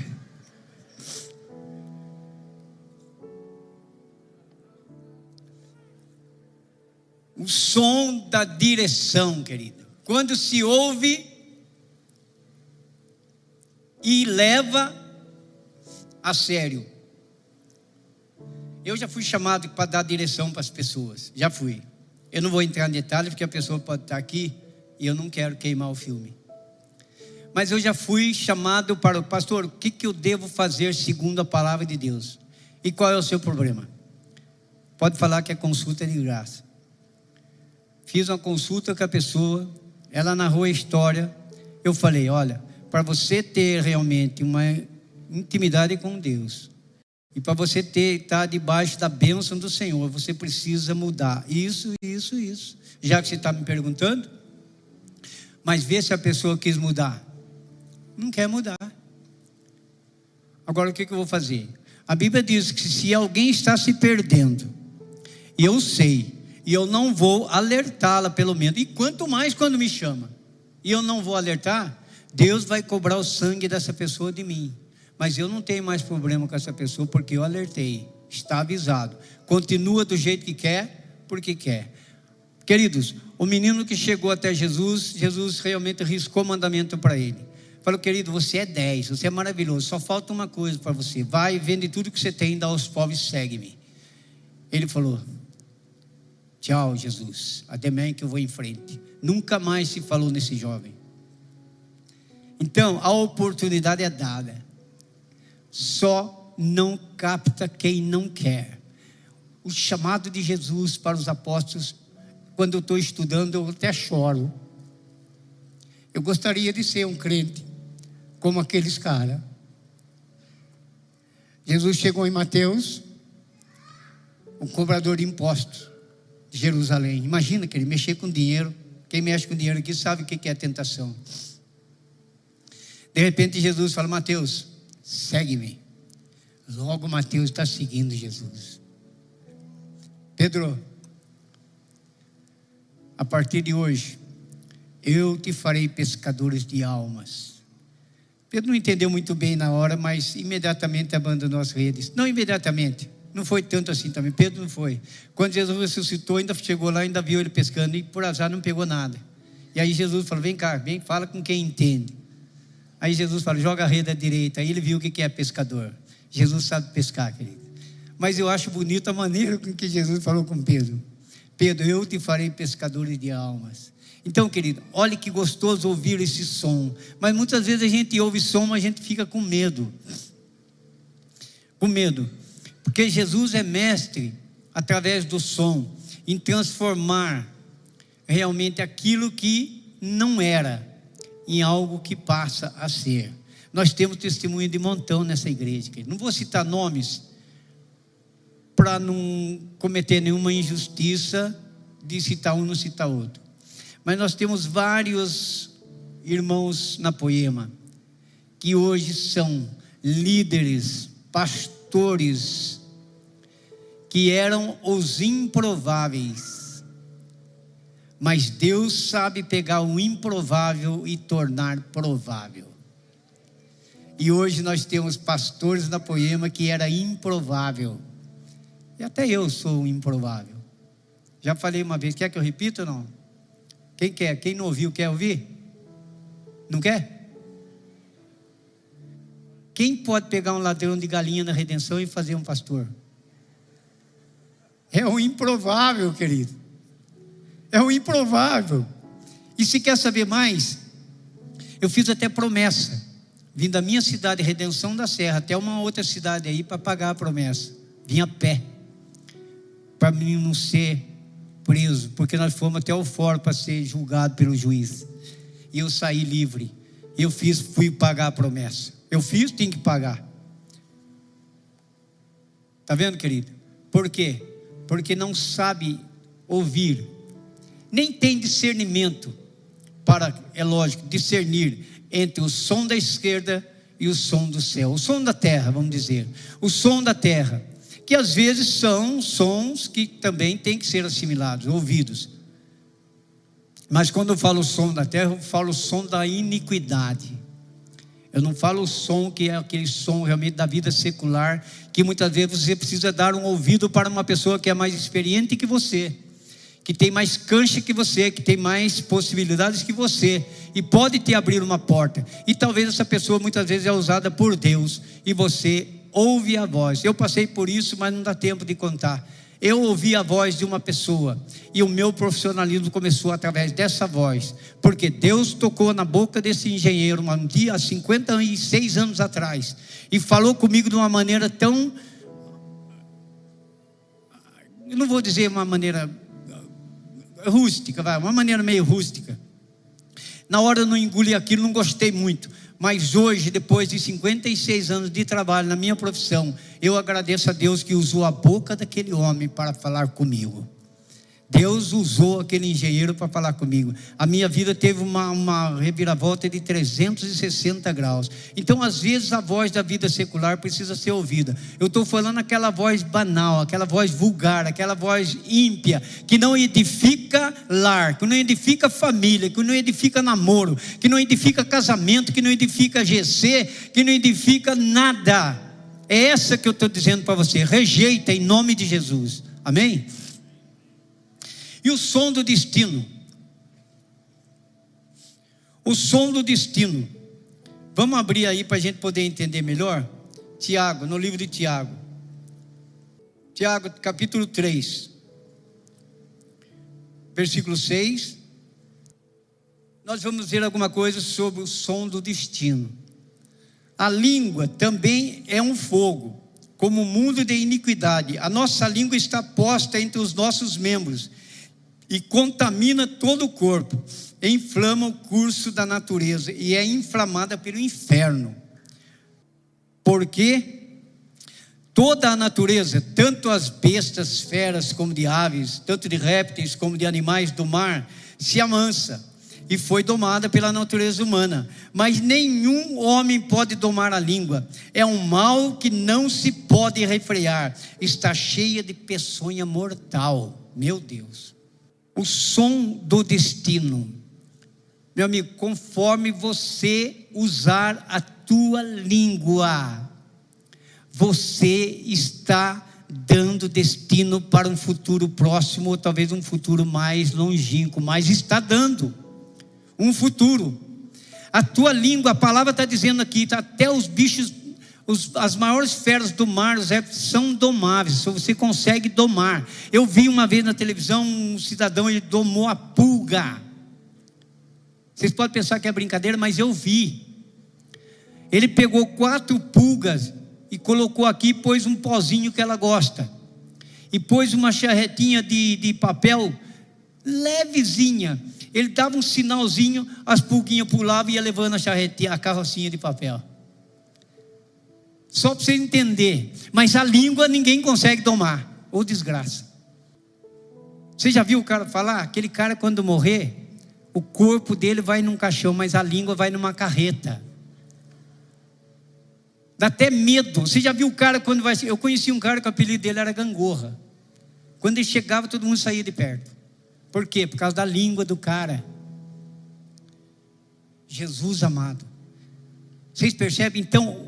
B: O som da direção, querido. Quando se ouve e leva a sério eu já fui chamado para dar direção para as pessoas, já fui. Eu não vou entrar em detalhes porque a pessoa pode estar aqui e eu não quero queimar o filme. mas eu já fui chamado para o pastor, o que, que eu devo fazer segundo a palavra de Deus? E qual é o seu problema? Pode falar que a consulta é de graça. Fiz uma consulta com a pessoa, ela narrou a história. Eu falei: olha, para você ter realmente uma intimidade com Deus, e para você ter estar debaixo da bênção do Senhor, você precisa mudar isso, isso, isso. Já que você está me perguntando, mas vê se a pessoa quis mudar. Não quer mudar. Agora o que, que eu vou fazer? A Bíblia diz que se alguém está se perdendo, e eu sei, e eu não vou alertá-la pelo menos, e quanto mais quando me chama, e eu não vou alertar, Deus vai cobrar o sangue dessa pessoa de mim. Mas eu não tenho mais problema com essa pessoa porque eu alertei, está avisado. Continua do jeito que quer, porque quer. Queridos, o menino que chegou até Jesus, Jesus realmente riscou o mandamento para ele. Falou, querido, você é 10, você é maravilhoso, só falta uma coisa para você. Vai, vende tudo que você tem, dá aos pobres, segue-me. Ele falou, tchau, Jesus, até amanhã que eu vou em frente. Nunca mais se falou nesse jovem. Então, a oportunidade é dada só não capta quem não quer. O chamado de Jesus para os apóstolos, quando eu estou estudando, eu até choro. Eu gostaria de ser um crente como aqueles caras. Jesus chegou em Mateus, um cobrador de impostos de Jerusalém. Imagina que ele mexer com dinheiro. Quem mexe com dinheiro aqui sabe o que é tentação. De repente Jesus fala: Mateus, segue-me. Logo Mateus está seguindo Jesus. Pedro, a partir de hoje, eu te farei pescadores de almas. Pedro não entendeu muito bem na hora, mas imediatamente abandonou as redes. Não imediatamente, não foi tanto assim também. Pedro não foi. Quando Jesus ressuscitou, ainda chegou lá, ainda viu ele pescando e por azar não pegou nada. E aí Jesus falou: Vem cá, vem, fala com quem entende. Aí Jesus falou: Joga a rede à direita. Aí ele viu o que é pescador. Jesus sabe pescar, querido. Mas eu acho bonita a maneira com que Jesus falou com Pedro. Pedro, eu te farei pescadores de almas. Então, querido, olhe que gostoso ouvir esse som. Mas muitas vezes a gente ouve som, mas a gente fica com medo. Com medo. Porque Jesus é mestre, através do som, em transformar realmente aquilo que não era em algo que passa a ser. Nós temos testemunho de montão nessa igreja. Não vou citar nomes para não cometer nenhuma injustiça de citar um e não citar outro. Mas nós temos vários irmãos na Poema que hoje são líderes, pastores, que eram os improváveis. Mas Deus sabe pegar o improvável e tornar provável. E hoje nós temos pastores na Poema que era improvável. E até eu sou improvável. Já falei uma vez, quer que eu repita ou não? Quem quer? Quem não ouviu, quer ouvir? Não quer? Quem pode pegar um ladrão de galinha na redenção e fazer um pastor? É um improvável, querido. É um improvável. E se quer saber mais, eu fiz até promessa vim da minha cidade, Redenção da Serra, até uma outra cidade aí para pagar a promessa. Vim a pé, para mim não ser preso, porque nós fomos até o fórum para ser julgado pelo juiz. E eu saí livre. Eu fiz, fui pagar a promessa. Eu fiz, tenho que pagar. Tá vendo, querido? Por quê? Porque não sabe ouvir, nem tem discernimento para, é lógico, discernir entre o som da esquerda e o som do céu, o som da terra, vamos dizer, o som da terra, que às vezes são sons que também têm que ser assimilados, ouvidos. Mas quando eu falo o som da terra, eu falo o som da iniquidade. Eu não falo o som que é aquele som realmente da vida secular, que muitas vezes você precisa dar um ouvido para uma pessoa que é mais experiente que você que tem mais cancha que você, que tem mais possibilidades que você, e pode te abrir uma porta. E talvez essa pessoa muitas vezes é usada por Deus, e você ouve a voz. Eu passei por isso, mas não dá tempo de contar. Eu ouvi a voz de uma pessoa e o meu profissionalismo começou através dessa voz, porque Deus tocou na boca desse engenheiro um dia, há 56 anos atrás, e falou comigo de uma maneira tão. Eu não vou dizer uma maneira rústica, vai, uma maneira meio rústica. Na hora eu não engoli aquilo, não gostei muito. Mas hoje, depois de 56 anos de trabalho na minha profissão, eu agradeço a Deus que usou a boca daquele homem para falar comigo. Deus usou aquele engenheiro para falar comigo. A minha vida teve uma, uma reviravolta de 360 graus. Então, às vezes, a voz da vida secular precisa ser ouvida. Eu estou falando aquela voz banal, aquela voz vulgar, aquela voz ímpia, que não edifica lar, que não edifica família, que não edifica namoro, que não edifica casamento, que não edifica GC, que não edifica nada. É essa que eu estou dizendo para você. Rejeita em nome de Jesus. Amém? E o som do destino. O som do destino. Vamos abrir aí para a gente poder entender melhor? Tiago, no livro de Tiago. Tiago, capítulo 3, versículo 6. Nós vamos ver alguma coisa sobre o som do destino. A língua também é um fogo, como o mundo de iniquidade. A nossa língua está posta entre os nossos membros e contamina todo o corpo, inflama o curso da natureza e é inflamada pelo inferno. Porque toda a natureza, tanto as bestas, feras como de aves, tanto de répteis como de animais do mar, se amansa e foi domada pela natureza humana. Mas nenhum homem pode domar a língua. É um mal que não se pode refrear. Está cheia de peçonha mortal. Meu Deus o som do destino. Meu amigo, conforme você usar a tua língua, você está dando destino para um futuro próximo, ou talvez um futuro mais longínquo, mas está dando um futuro. A tua língua, a palavra está dizendo aqui, tá, até os bichos os, as maiores feras do mar são domáveis, você consegue domar. Eu vi uma vez na televisão um cidadão, ele domou a pulga. Vocês podem pensar que é brincadeira, mas eu vi. Ele pegou quatro pulgas e colocou aqui, pôs um pozinho que ela gosta. E pôs uma charretinha de, de papel levezinha. Ele dava um sinalzinho, as pulguinhas pulavam e ia levando a charretinha, a carrocinha de papel. Só para você entender. Mas a língua ninguém consegue domar. Ou desgraça. Você já viu o cara falar? Aquele cara, quando morrer, o corpo dele vai num caixão, mas a língua vai numa carreta. Dá até medo. Você já viu o cara quando vai. Eu conheci um cara que o apelido dele era gangorra. Quando ele chegava, todo mundo saía de perto. Por quê? Por causa da língua do cara. Jesus amado. Vocês percebem? Então,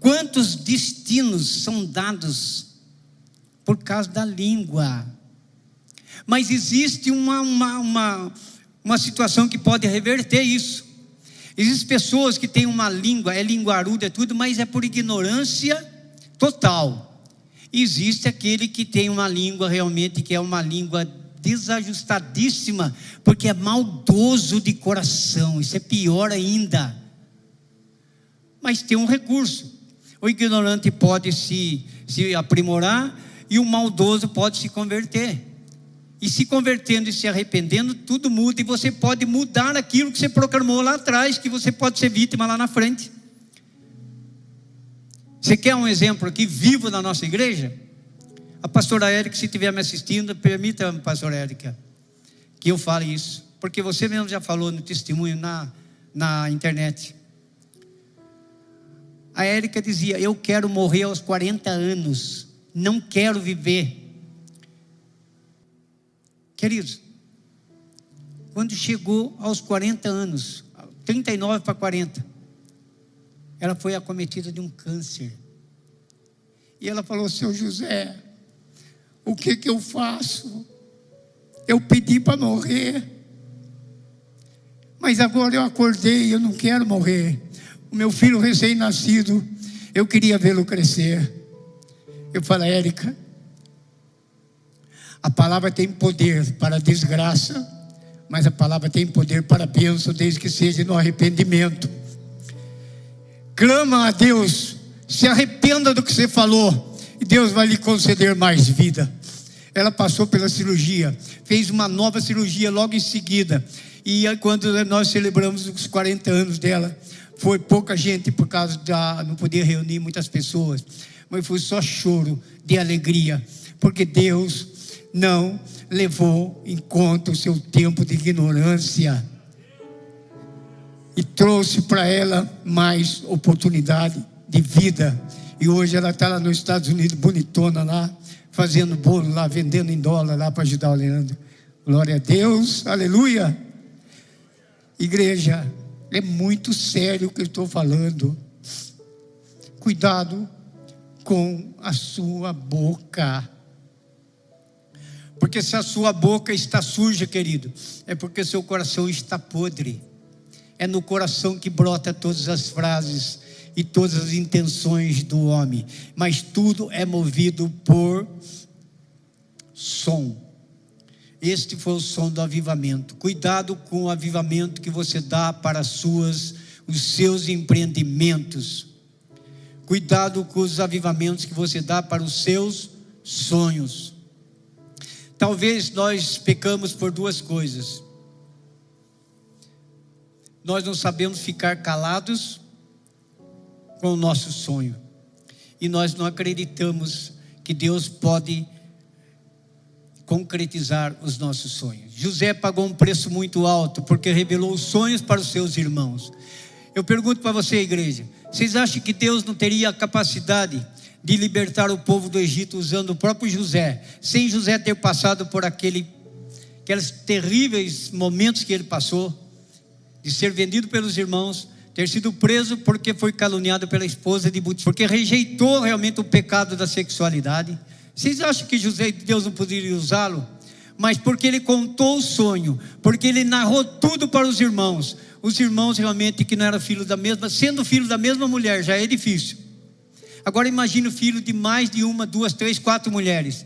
B: Quantos destinos são dados por causa da língua? Mas existe uma, uma, uma, uma situação que pode reverter isso. Existem pessoas que têm uma língua, é linguaruda, é tudo, mas é por ignorância total. Existe aquele que tem uma língua realmente que é uma língua desajustadíssima, porque é maldoso de coração, isso é pior ainda. Mas tem um recurso. O ignorante pode se, se aprimorar e o maldoso pode se converter. E se convertendo e se arrependendo, tudo muda e você pode mudar aquilo que você proclamou lá atrás, que você pode ser vítima lá na frente. Você quer um exemplo aqui vivo na nossa igreja? A pastora Érica, se estiver me assistindo, permita, pastora Érica, que eu fale isso, porque você mesmo já falou no testemunho na, na internet. A Érica dizia: Eu quero morrer aos 40 anos, não quero viver. Queridos, quando chegou aos 40 anos, 39 para 40, ela foi acometida de um câncer. E ela falou: Seu José, o que que eu faço? Eu pedi para morrer, mas agora eu acordei, eu não quero morrer o meu filho recém-nascido, eu queria vê-lo crescer. Eu falei, Érica, A palavra tem poder para desgraça, mas a palavra tem poder para bênção, desde que seja no arrependimento. Clama a Deus, se arrependa do que você falou, e Deus vai lhe conceder mais vida. Ela passou pela cirurgia, fez uma nova cirurgia logo em seguida. E quando nós celebramos os 40 anos dela, foi pouca gente por causa da não poder reunir muitas pessoas, mas foi só choro de alegria, porque Deus não levou em conta o seu tempo de ignorância e trouxe para ela mais oportunidade de vida. E hoje ela está lá nos Estados Unidos, bonitona lá, fazendo bolo lá, vendendo em dólar lá para ajudar o Leandro. Glória a Deus, aleluia. Igreja, é muito sério o que eu estou falando. Cuidado com a sua boca. Porque se a sua boca está suja, querido, é porque seu coração está podre. É no coração que brota todas as frases e todas as intenções do homem. Mas tudo é movido por som. Este foi o som do avivamento. Cuidado com o avivamento que você dá para suas, os seus empreendimentos. Cuidado com os avivamentos que você dá para os seus sonhos. Talvez nós pecamos por duas coisas. Nós não sabemos ficar calados com o nosso sonho. E nós não acreditamos que Deus pode concretizar os nossos sonhos. José pagou um preço muito alto porque revelou os sonhos para os seus irmãos. Eu pergunto para você, igreja: vocês acham que Deus não teria a capacidade de libertar o povo do Egito usando o próprio José, sem José ter passado por aquele, aqueles terríveis momentos que ele passou, de ser vendido pelos irmãos, ter sido preso porque foi caluniado pela esposa de Buti, porque rejeitou realmente o pecado da sexualidade? Vocês acham que José, Deus não poderia usá-lo? Mas porque ele contou o sonho, porque ele narrou tudo para os irmãos. Os irmãos realmente que não eram filhos da mesma, sendo filho da mesma mulher, já é difícil. Agora imagine o filho de mais de uma, duas, três, quatro mulheres.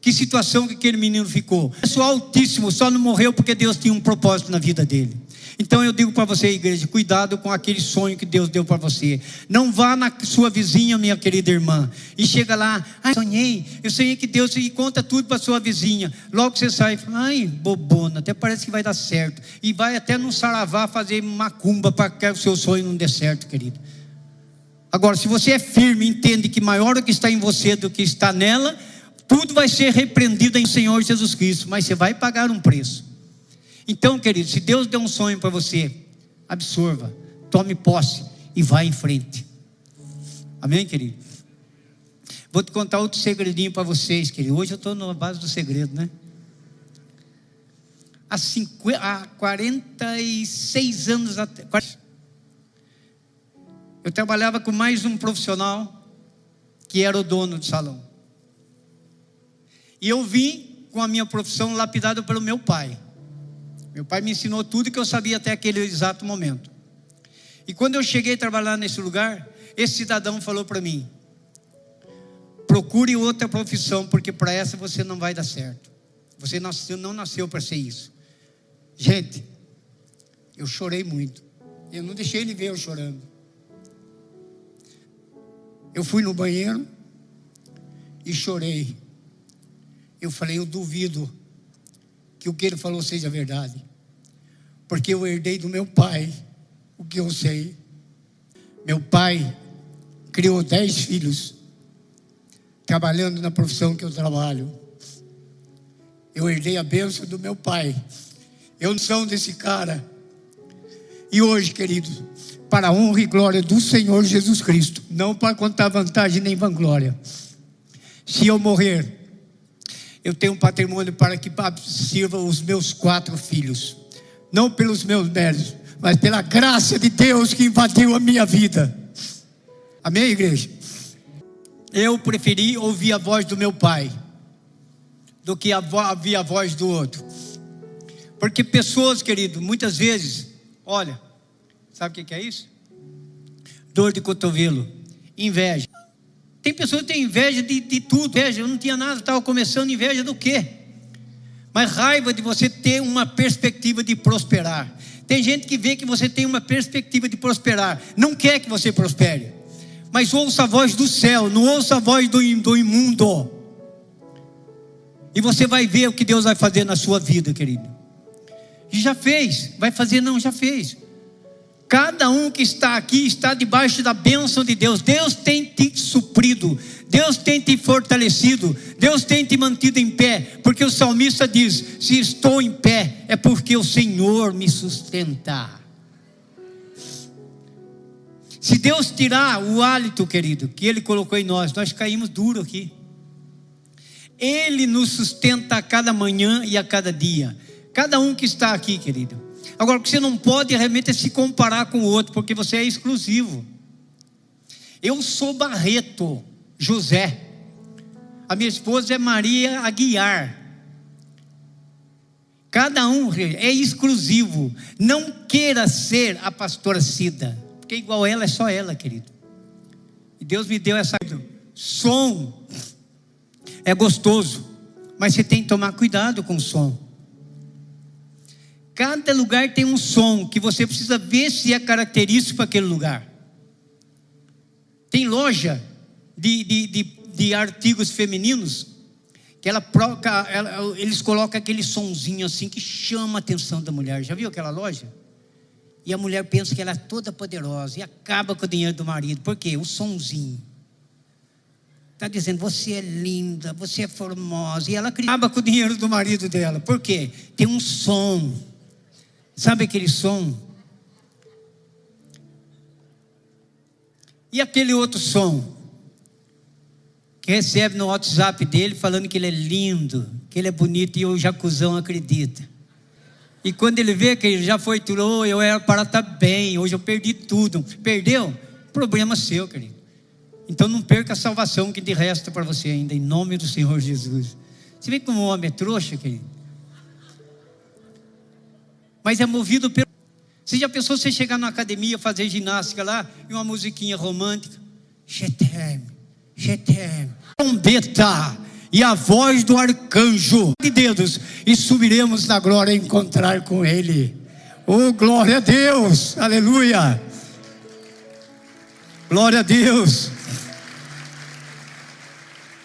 B: Que situação que aquele menino ficou. Pessoal altíssimo, só não morreu porque Deus tinha um propósito na vida dele. Então eu digo para você, igreja, cuidado com aquele sonho que Deus deu para você. Não vá na sua vizinha, minha querida irmã, e chega lá, ai, sonhei, eu sonhei que Deus e conta tudo para sua vizinha. Logo você sai, ai, bobona, até parece que vai dar certo. E vai até no saravá fazer macumba para que o seu sonho não dê certo, querido. Agora, se você é firme, entende que maior o que está em você do que está nela, tudo vai ser repreendido em Senhor Jesus Cristo, mas você vai pagar um preço. Então, querido, se Deus deu um sonho para você, absorva, tome posse e vá em frente. Amém, querido? Vou te contar outro segredinho para vocês, querido. Hoje eu estou na base do segredo, né? Há, 50, há 46 anos atrás, eu trabalhava com mais um profissional que era o dono do salão. E eu vim com a minha profissão lapidada pelo meu pai. Meu pai me ensinou tudo que eu sabia até aquele exato momento. E quando eu cheguei a trabalhar nesse lugar, esse cidadão falou para mim: procure outra profissão, porque para essa você não vai dar certo. Você nasceu, não nasceu para ser isso. Gente, eu chorei muito. Eu não deixei ele ver eu chorando. Eu fui no banheiro e chorei. Eu falei, eu duvido que o que ele falou seja verdade. Porque eu herdei do meu pai o que eu sei. Meu pai criou dez filhos, trabalhando na profissão que eu trabalho. Eu herdei a bênção do meu pai. Eu não sou desse cara. E hoje, queridos, para a honra e glória do Senhor Jesus Cristo, não para contar vantagem nem vanglória. Se eu morrer, eu tenho um patrimônio para que sirva os meus quatro filhos. Não pelos meus méritos, mas pela graça de Deus que invadiu a minha vida. Amém, igreja? Eu preferi ouvir a voz do meu pai do que ouvir a voz do outro. Porque pessoas, querido, muitas vezes, olha, sabe o que é isso? Dor de cotovelo, inveja, Tem pessoas que têm inveja de, de tudo. Inveja, eu não tinha nada, estava começando inveja do quê? Mas raiva de você ter uma perspectiva de prosperar. Tem gente que vê que você tem uma perspectiva de prosperar, não quer que você prospere. Mas ouça a voz do céu, não ouça a voz do, do imundo. E você vai ver o que Deus vai fazer na sua vida, querido. E já fez, vai fazer, não, já fez. Cada um que está aqui está debaixo da bênção de Deus. Deus tem te suprido, Deus tem te fortalecido, Deus tem te mantido em pé, porque o salmista diz: Se estou em pé, é porque o Senhor me sustenta. Se Deus tirar o hálito, querido, que Ele colocou em nós, nós caímos duro aqui. Ele nos sustenta a cada manhã e a cada dia. Cada um que está aqui, querido. Agora, o que você não pode realmente é se comparar com o outro, porque você é exclusivo. Eu sou Barreto, José. A minha esposa é Maria Aguiar. Cada um é exclusivo. Não queira ser a pastora Cida, porque igual ela é só ela, querido. E Deus me deu essa som. É gostoso, mas você tem que tomar cuidado com o som. Cada lugar tem um som que você precisa ver se é característico para aquele lugar. Tem loja de, de, de, de artigos femininos que ela, ela, eles colocam aquele sonzinho assim que chama a atenção da mulher. Já viu aquela loja? E a mulher pensa que ela é toda poderosa e acaba com o dinheiro do marido. Por quê? O sonzinho. Está dizendo, você é linda, você é formosa. E ela acaba com o dinheiro do marido dela. Por quê? Tem um som. Sabe aquele som? E aquele outro som? Que recebe no WhatsApp dele falando que ele é lindo, que ele é bonito e o Jacuzão acredita. E quando ele vê que ele já foi tudo, oh, eu era para estar bem, hoje eu perdi tudo. Perdeu? Problema seu, querido. Então não perca a salvação que de resta para você ainda, em nome do Senhor Jesus. Você vê como o homem é trouxa, querido? Mas é movido pelo. Você já pensou você chegar na academia, fazer ginástica lá e uma musiquinha romântica? Chetem, chetem, trombeta e a voz do arcanjo de dedos e subiremos na glória a encontrar com ele. Oh, glória a Deus, aleluia. Glória a Deus.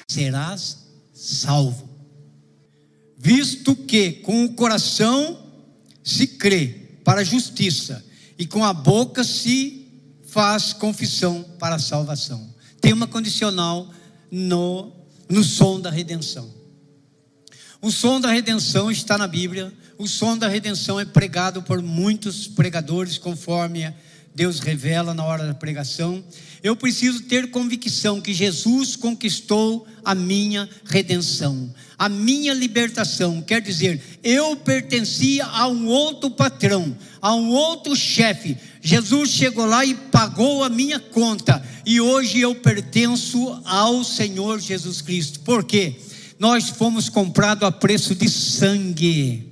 B: Serás salvo, visto que com o coração se crê para a justiça e com a boca se faz confissão para a salvação. Tem uma condicional no, no som da redenção. O som da redenção está na Bíblia. O som da redenção é pregado por muitos pregadores, conforme Deus revela na hora da pregação. Eu preciso ter convicção que Jesus conquistou a minha redenção, a minha libertação. Quer dizer, eu pertencia a um outro patrão, a um outro chefe. Jesus chegou lá e pagou a minha conta, e hoje eu pertenço ao Senhor Jesus Cristo. Por quê? Nós fomos comprados a preço de sangue.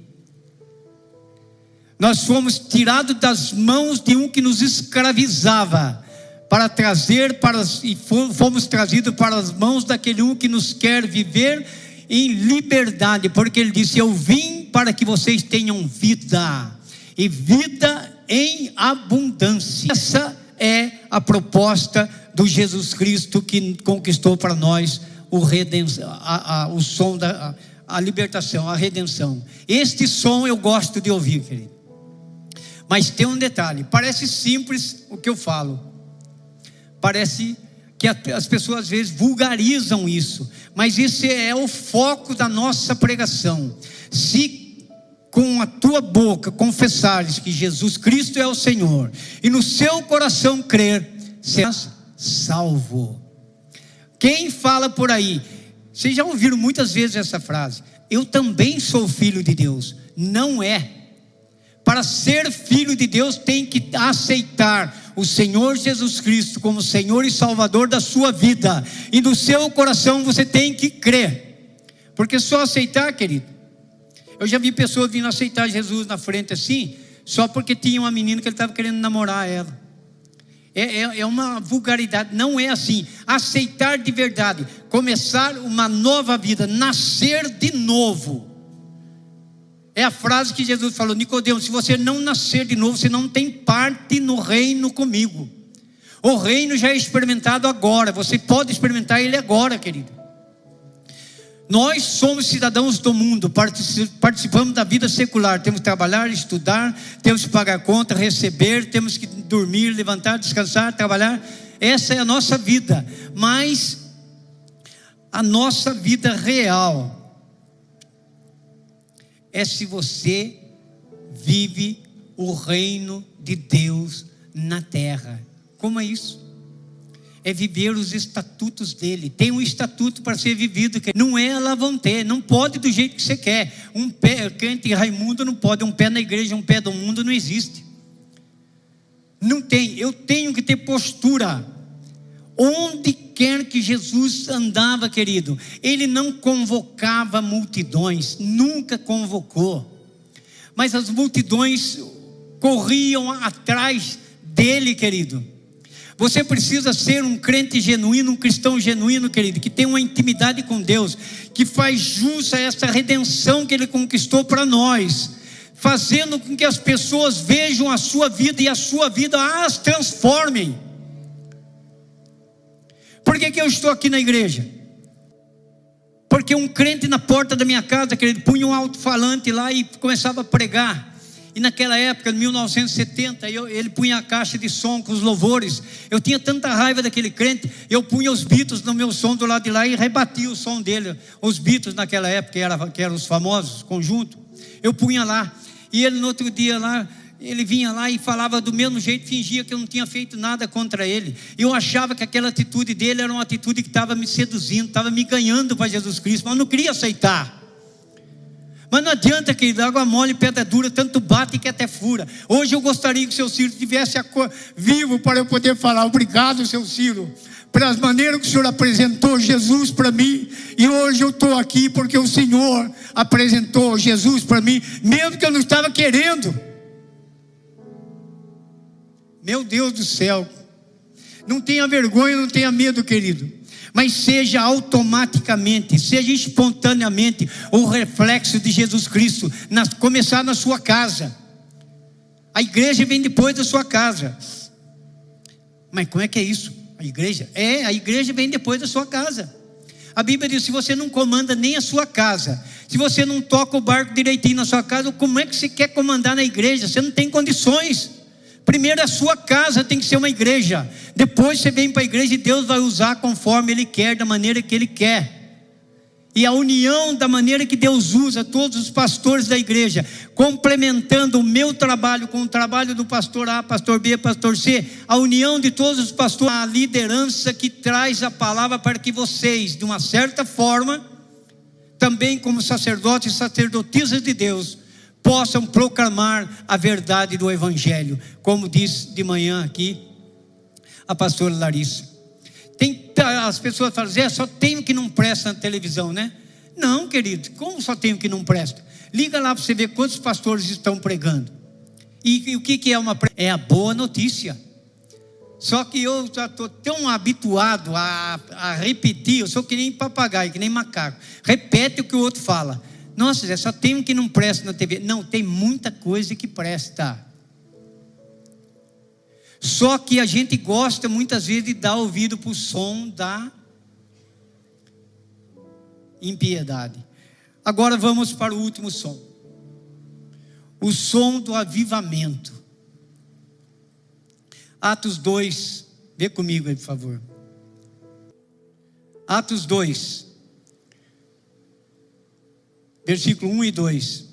B: Nós fomos tirados das mãos de um que nos escravizava para trazer para e fomos trazidos para as mãos daquele um que nos quer viver em liberdade, porque ele disse: Eu vim para que vocês tenham vida e vida em abundância. Essa é a proposta do Jesus Cristo que conquistou para nós o, redenção, a, a, o som da a, a libertação, a redenção. Este som eu gosto de ouvir, querido. Mas tem um detalhe: parece simples o que eu falo, Parece que as pessoas às vezes vulgarizam isso, mas esse é o foco da nossa pregação. Se com a tua boca confessares que Jesus Cristo é o Senhor e no seu coração crer, serás salvo. Quem fala por aí, vocês já ouviram muitas vezes essa frase: Eu também sou filho de Deus. Não é. Para ser filho de Deus, tem que aceitar o Senhor Jesus Cristo como Senhor e Salvador da sua vida, e no seu coração você tem que crer, porque só aceitar, querido. Eu já vi pessoas vindo aceitar Jesus na frente assim, só porque tinha uma menina que ele estava querendo namorar ela. É, é, é, uma vulgaridade, não é assim. Aceitar de verdade, começar uma nova vida, nascer de novo. É a frase que Jesus falou: Nicodemo, se você não nascer de novo, você não tem parte no reino comigo. O reino já é experimentado agora, você pode experimentar ele agora, querido. Nós somos cidadãos do mundo, participamos da vida secular, temos que trabalhar, estudar, temos que pagar conta, receber, temos que dormir, levantar, descansar, trabalhar. Essa é a nossa vida, mas a nossa vida real é se você vive o reino de Deus na terra. Como é isso? é viver os estatutos dele. Tem um estatuto para ser vivido, que não é lá vão ter, não pode do jeito que você quer. Um pé, crente Raimundo não pode, um pé na igreja, um pé do mundo não existe. Não tem, eu tenho que ter postura. Onde quer que Jesus andava, querido, ele não convocava multidões, nunca convocou. Mas as multidões corriam atrás dele, querido você precisa ser um crente genuíno, um cristão genuíno, querido, que tem uma intimidade com Deus, que faz jus a essa redenção que Ele conquistou para nós, fazendo com que as pessoas vejam a sua vida e a sua vida as transformem. Por que, que eu estou aqui na igreja? Porque um crente na porta da minha casa, querido, punha um alto-falante lá e começava a pregar. E naquela época, em 1970, eu, ele punha a caixa de som com os louvores. Eu tinha tanta raiva daquele crente, eu punha os Beatles no meu som do lado de lá e rebatia o som dele. Os Beatles naquela época, que, que eram os famosos, conjunto. Eu punha lá. E ele no outro dia lá, ele vinha lá e falava do mesmo jeito, fingia que eu não tinha feito nada contra ele. Eu achava que aquela atitude dele era uma atitude que estava me seduzindo, estava me ganhando para Jesus Cristo, mas eu não queria aceitar. Mas não adianta, querido, água mole, pedra dura, tanto bate que até fura. Hoje eu gostaria que o seu Ciro estivesse vivo para eu poder falar, obrigado, seu Ciro, pelas maneiras que o Senhor apresentou Jesus para mim. E hoje eu estou aqui porque o Senhor apresentou Jesus para mim, mesmo que eu não estava querendo. Meu Deus do céu. Não tenha vergonha, não tenha medo, querido mas seja automaticamente, seja espontaneamente o reflexo de Jesus Cristo, na, começar na sua casa. A igreja vem depois da sua casa. Mas como é que é isso? A igreja? É, a igreja vem depois da sua casa. A Bíblia diz: se você não comanda nem a sua casa, se você não toca o barco direitinho na sua casa, como é que você quer comandar na igreja? Você não tem condições. Primeiro a sua casa tem que ser uma igreja. Depois você vem para a igreja e Deus vai usar conforme Ele quer, da maneira que Ele quer. E a união da maneira que Deus usa todos os pastores da igreja, complementando o meu trabalho com o trabalho do pastor A, pastor B, pastor C, a união de todos os pastores, a liderança que traz a palavra para que vocês, de uma certa forma, também como sacerdotes e sacerdotisas de Deus, possam proclamar a verdade do Evangelho, como disse de manhã aqui a pastora Larissa. Tem, as pessoas falam, Zé, só tem o que não presta na televisão, né? Não, querido, como só tem o que não presta? Liga lá para você ver quantos pastores estão pregando. E, e o que, que é uma É a boa notícia. Só que eu já estou tão habituado a, a repetir, eu sou que nem papagaio, que nem macaco. Repete o que o outro fala. Nossa, Zé, só tem um que não presta na TV. Não, tem muita coisa que presta. Só que a gente gosta muitas vezes de dar ouvido para o som da impiedade. Agora vamos para o último som. O som do avivamento. Atos 2, vê comigo aí, por favor. Atos 2, versículo 1 e 2.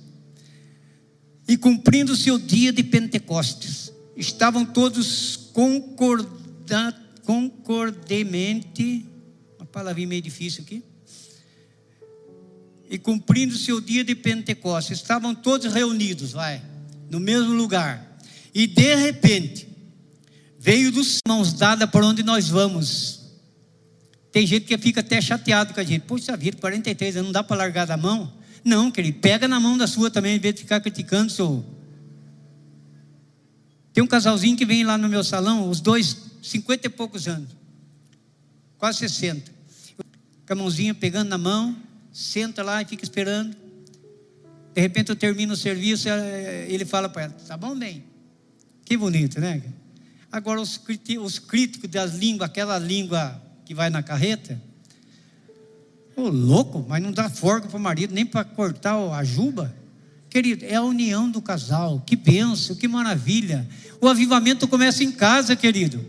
B: E cumprindo-se o dia de Pentecostes, estavam todos concorda, concordemente, uma palavrinha meio difícil aqui. E cumprindo-se o dia de Pentecostes, estavam todos reunidos, vai, no mesmo lugar. E de repente, veio dos mãos dadas por onde nós vamos. Tem gente que fica até chateado com a gente. Poxa vida, 43 anos, não dá para largar da mão. Não, querido, pega na mão da sua também, em vez de ficar criticando seu. Tem um casalzinho que vem lá no meu salão, os dois, cinquenta e poucos anos, quase 60. Com a mãozinha pegando na mão, senta lá e fica esperando. De repente eu termino o serviço, eh, ele fala para ela: Tá bom, bem. Que bonito, né? Agora, os, os críticos das línguas, aquela língua que vai na carreta, Ô, louco, mas não dá forca para o marido, nem para cortar a juba. Querido, é a união do casal. Que benção, que maravilha. O avivamento começa em casa, querido.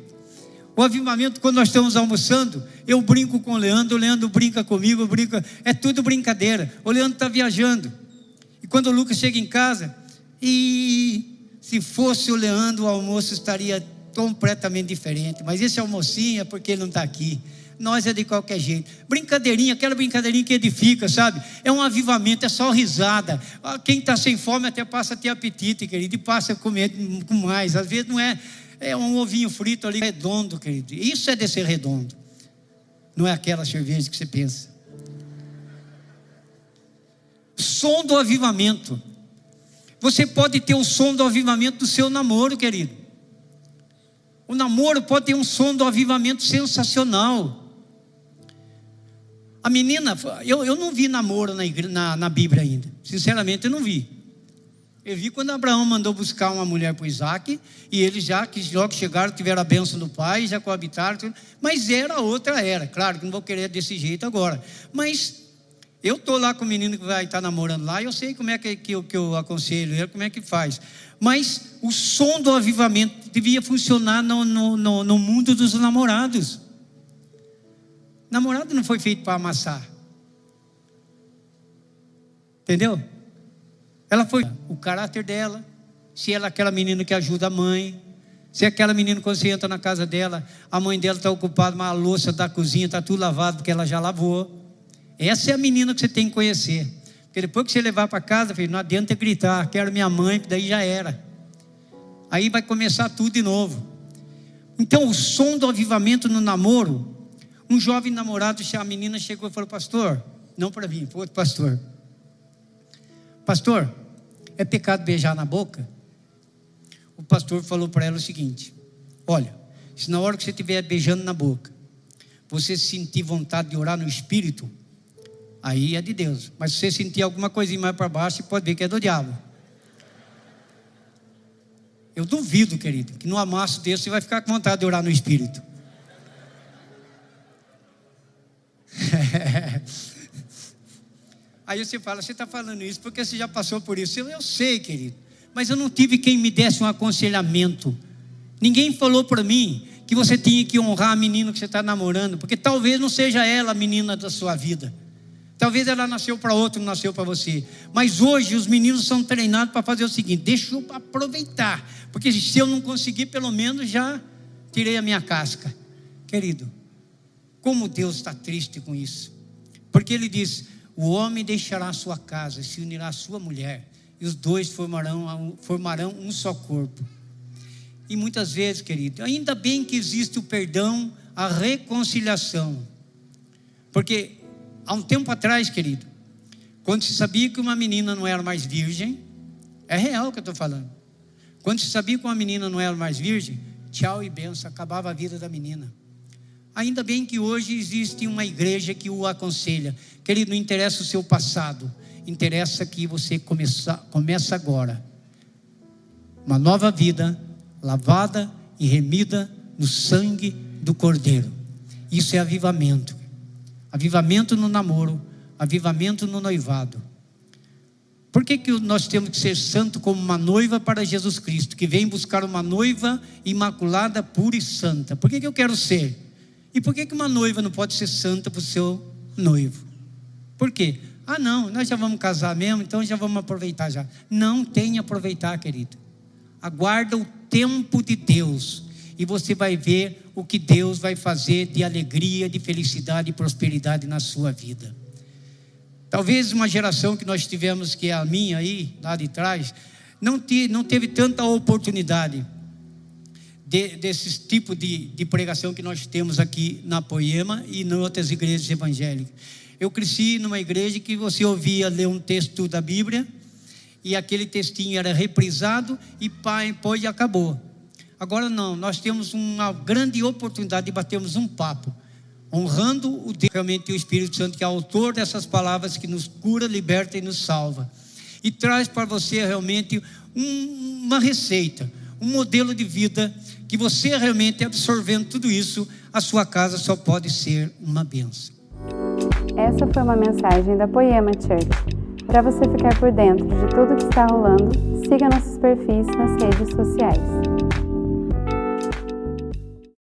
B: O avivamento, quando nós estamos almoçando, eu brinco com o Leandro, o Leandro brinca comigo, brinca, é tudo brincadeira. O Leandro está viajando. E quando o Lucas chega em casa, e se fosse o Leandro, o almoço estaria completamente diferente. Mas esse almocinho é porque ele não está aqui nós é de qualquer jeito. Brincadeirinha, aquela brincadeirinha que edifica, sabe? É um avivamento, é só risada. Ah, quem está sem fome até passa a ter apetite, querido, e passa a comer com mais. Às vezes não é, é um ovinho frito ali redondo, querido. Isso é de ser redondo. Não é aquela cerveja que você pensa. Som do avivamento. Você pode ter o som do avivamento do seu namoro, querido. O namoro pode ter um som do avivamento sensacional. A menina, eu, eu não vi namoro na, na, na Bíblia ainda. Sinceramente, eu não vi. Eu vi quando Abraão mandou buscar uma mulher para Isaac, e eles já que logo chegaram, tiveram a bênção do pai, já coabitaram, mas era outra era. Claro que não vou querer desse jeito agora. Mas eu estou lá com o menino que vai estar namorando lá, e eu sei como é que, que, eu, que eu aconselho ele, como é que faz. Mas o som do avivamento devia funcionar no, no, no, no mundo dos namorados. Namorado não foi feito para amassar. Entendeu? Ela foi o caráter dela, se ela é aquela menina que ajuda a mãe, se é aquela menina quando você entra na casa dela, a mãe dela está ocupada, mas a louça da cozinha está tudo lavado porque ela já lavou. Essa é a menina que você tem que conhecer. Porque depois que você levar para casa, filho, não adianta gritar, quero minha mãe, que daí já era. Aí vai começar tudo de novo. Então, o som do avivamento no namoro um jovem namorado, a menina chegou e falou: Pastor, não para mim, para outro pastor. Pastor, é pecado beijar na boca? O pastor falou para ela o seguinte: Olha, se na hora que você estiver beijando na boca, você sentir vontade de orar no espírito, aí é de Deus. Mas se você sentir alguma coisinha mais para baixo, pode ver que é do diabo. Eu duvido, querido, que no amasso desse você vai ficar com vontade de orar no espírito. Aí você fala, você está falando isso porque você já passou por isso. Eu, eu sei, querido, mas eu não tive quem me desse um aconselhamento. Ninguém falou para mim que você tinha que honrar a menina que você está namorando, porque talvez não seja ela a menina da sua vida. Talvez ela nasceu para outro, não nasceu para você. Mas hoje os meninos são treinados para fazer o seguinte: deixa eu aproveitar, porque se eu não conseguir, pelo menos já tirei a minha casca. Querido, como Deus está triste com isso. Porque ele diz: o homem deixará a sua casa, se unirá à sua mulher, e os dois formarão, formarão um só corpo. E muitas vezes, querido, ainda bem que existe o perdão, a reconciliação. Porque há um tempo atrás, querido, quando se sabia que uma menina não era mais virgem, é real que eu estou falando. Quando se sabia que uma menina não era mais virgem, tchau e benção, acabava a vida da menina. Ainda bem que hoje existe uma igreja que o aconselha. Querido, não interessa o seu passado, interessa que você começa, começa agora. Uma nova vida, lavada e remida no sangue do Cordeiro. Isso é avivamento. Avivamento no namoro, avivamento no noivado. Por que, que nós temos que ser santo como uma noiva para Jesus Cristo, que vem buscar uma noiva imaculada, pura e santa? Por que, que eu quero ser? E por que, que uma noiva não pode ser santa para o seu noivo? Por quê? Ah, não, nós já vamos casar mesmo, então já vamos aproveitar já. Não tem aproveitar, querido. Aguarda o tempo de Deus e você vai ver o que Deus vai fazer de alegria, de felicidade e prosperidade na sua vida. Talvez uma geração que nós tivemos, que é a minha aí, lá de trás, não, te, não teve tanta oportunidade de, desses tipos de, de pregação que nós temos aqui na Poema e em outras igrejas evangélicas. Eu cresci numa igreja que você ouvia ler um texto da Bíblia e aquele textinho era reprisado e pai, depois acabou. Agora não, nós temos uma grande oportunidade de batermos um papo, honrando o Deus, realmente o Espírito Santo, que é autor dessas palavras que nos cura, liberta e nos salva. E traz para você realmente um, uma receita, um modelo de vida que você realmente absorvendo tudo isso, a sua casa só pode ser uma benção.
A: Essa foi uma mensagem da Poema Church. Para você ficar por dentro de tudo que está rolando, siga nossos perfis nas redes sociais.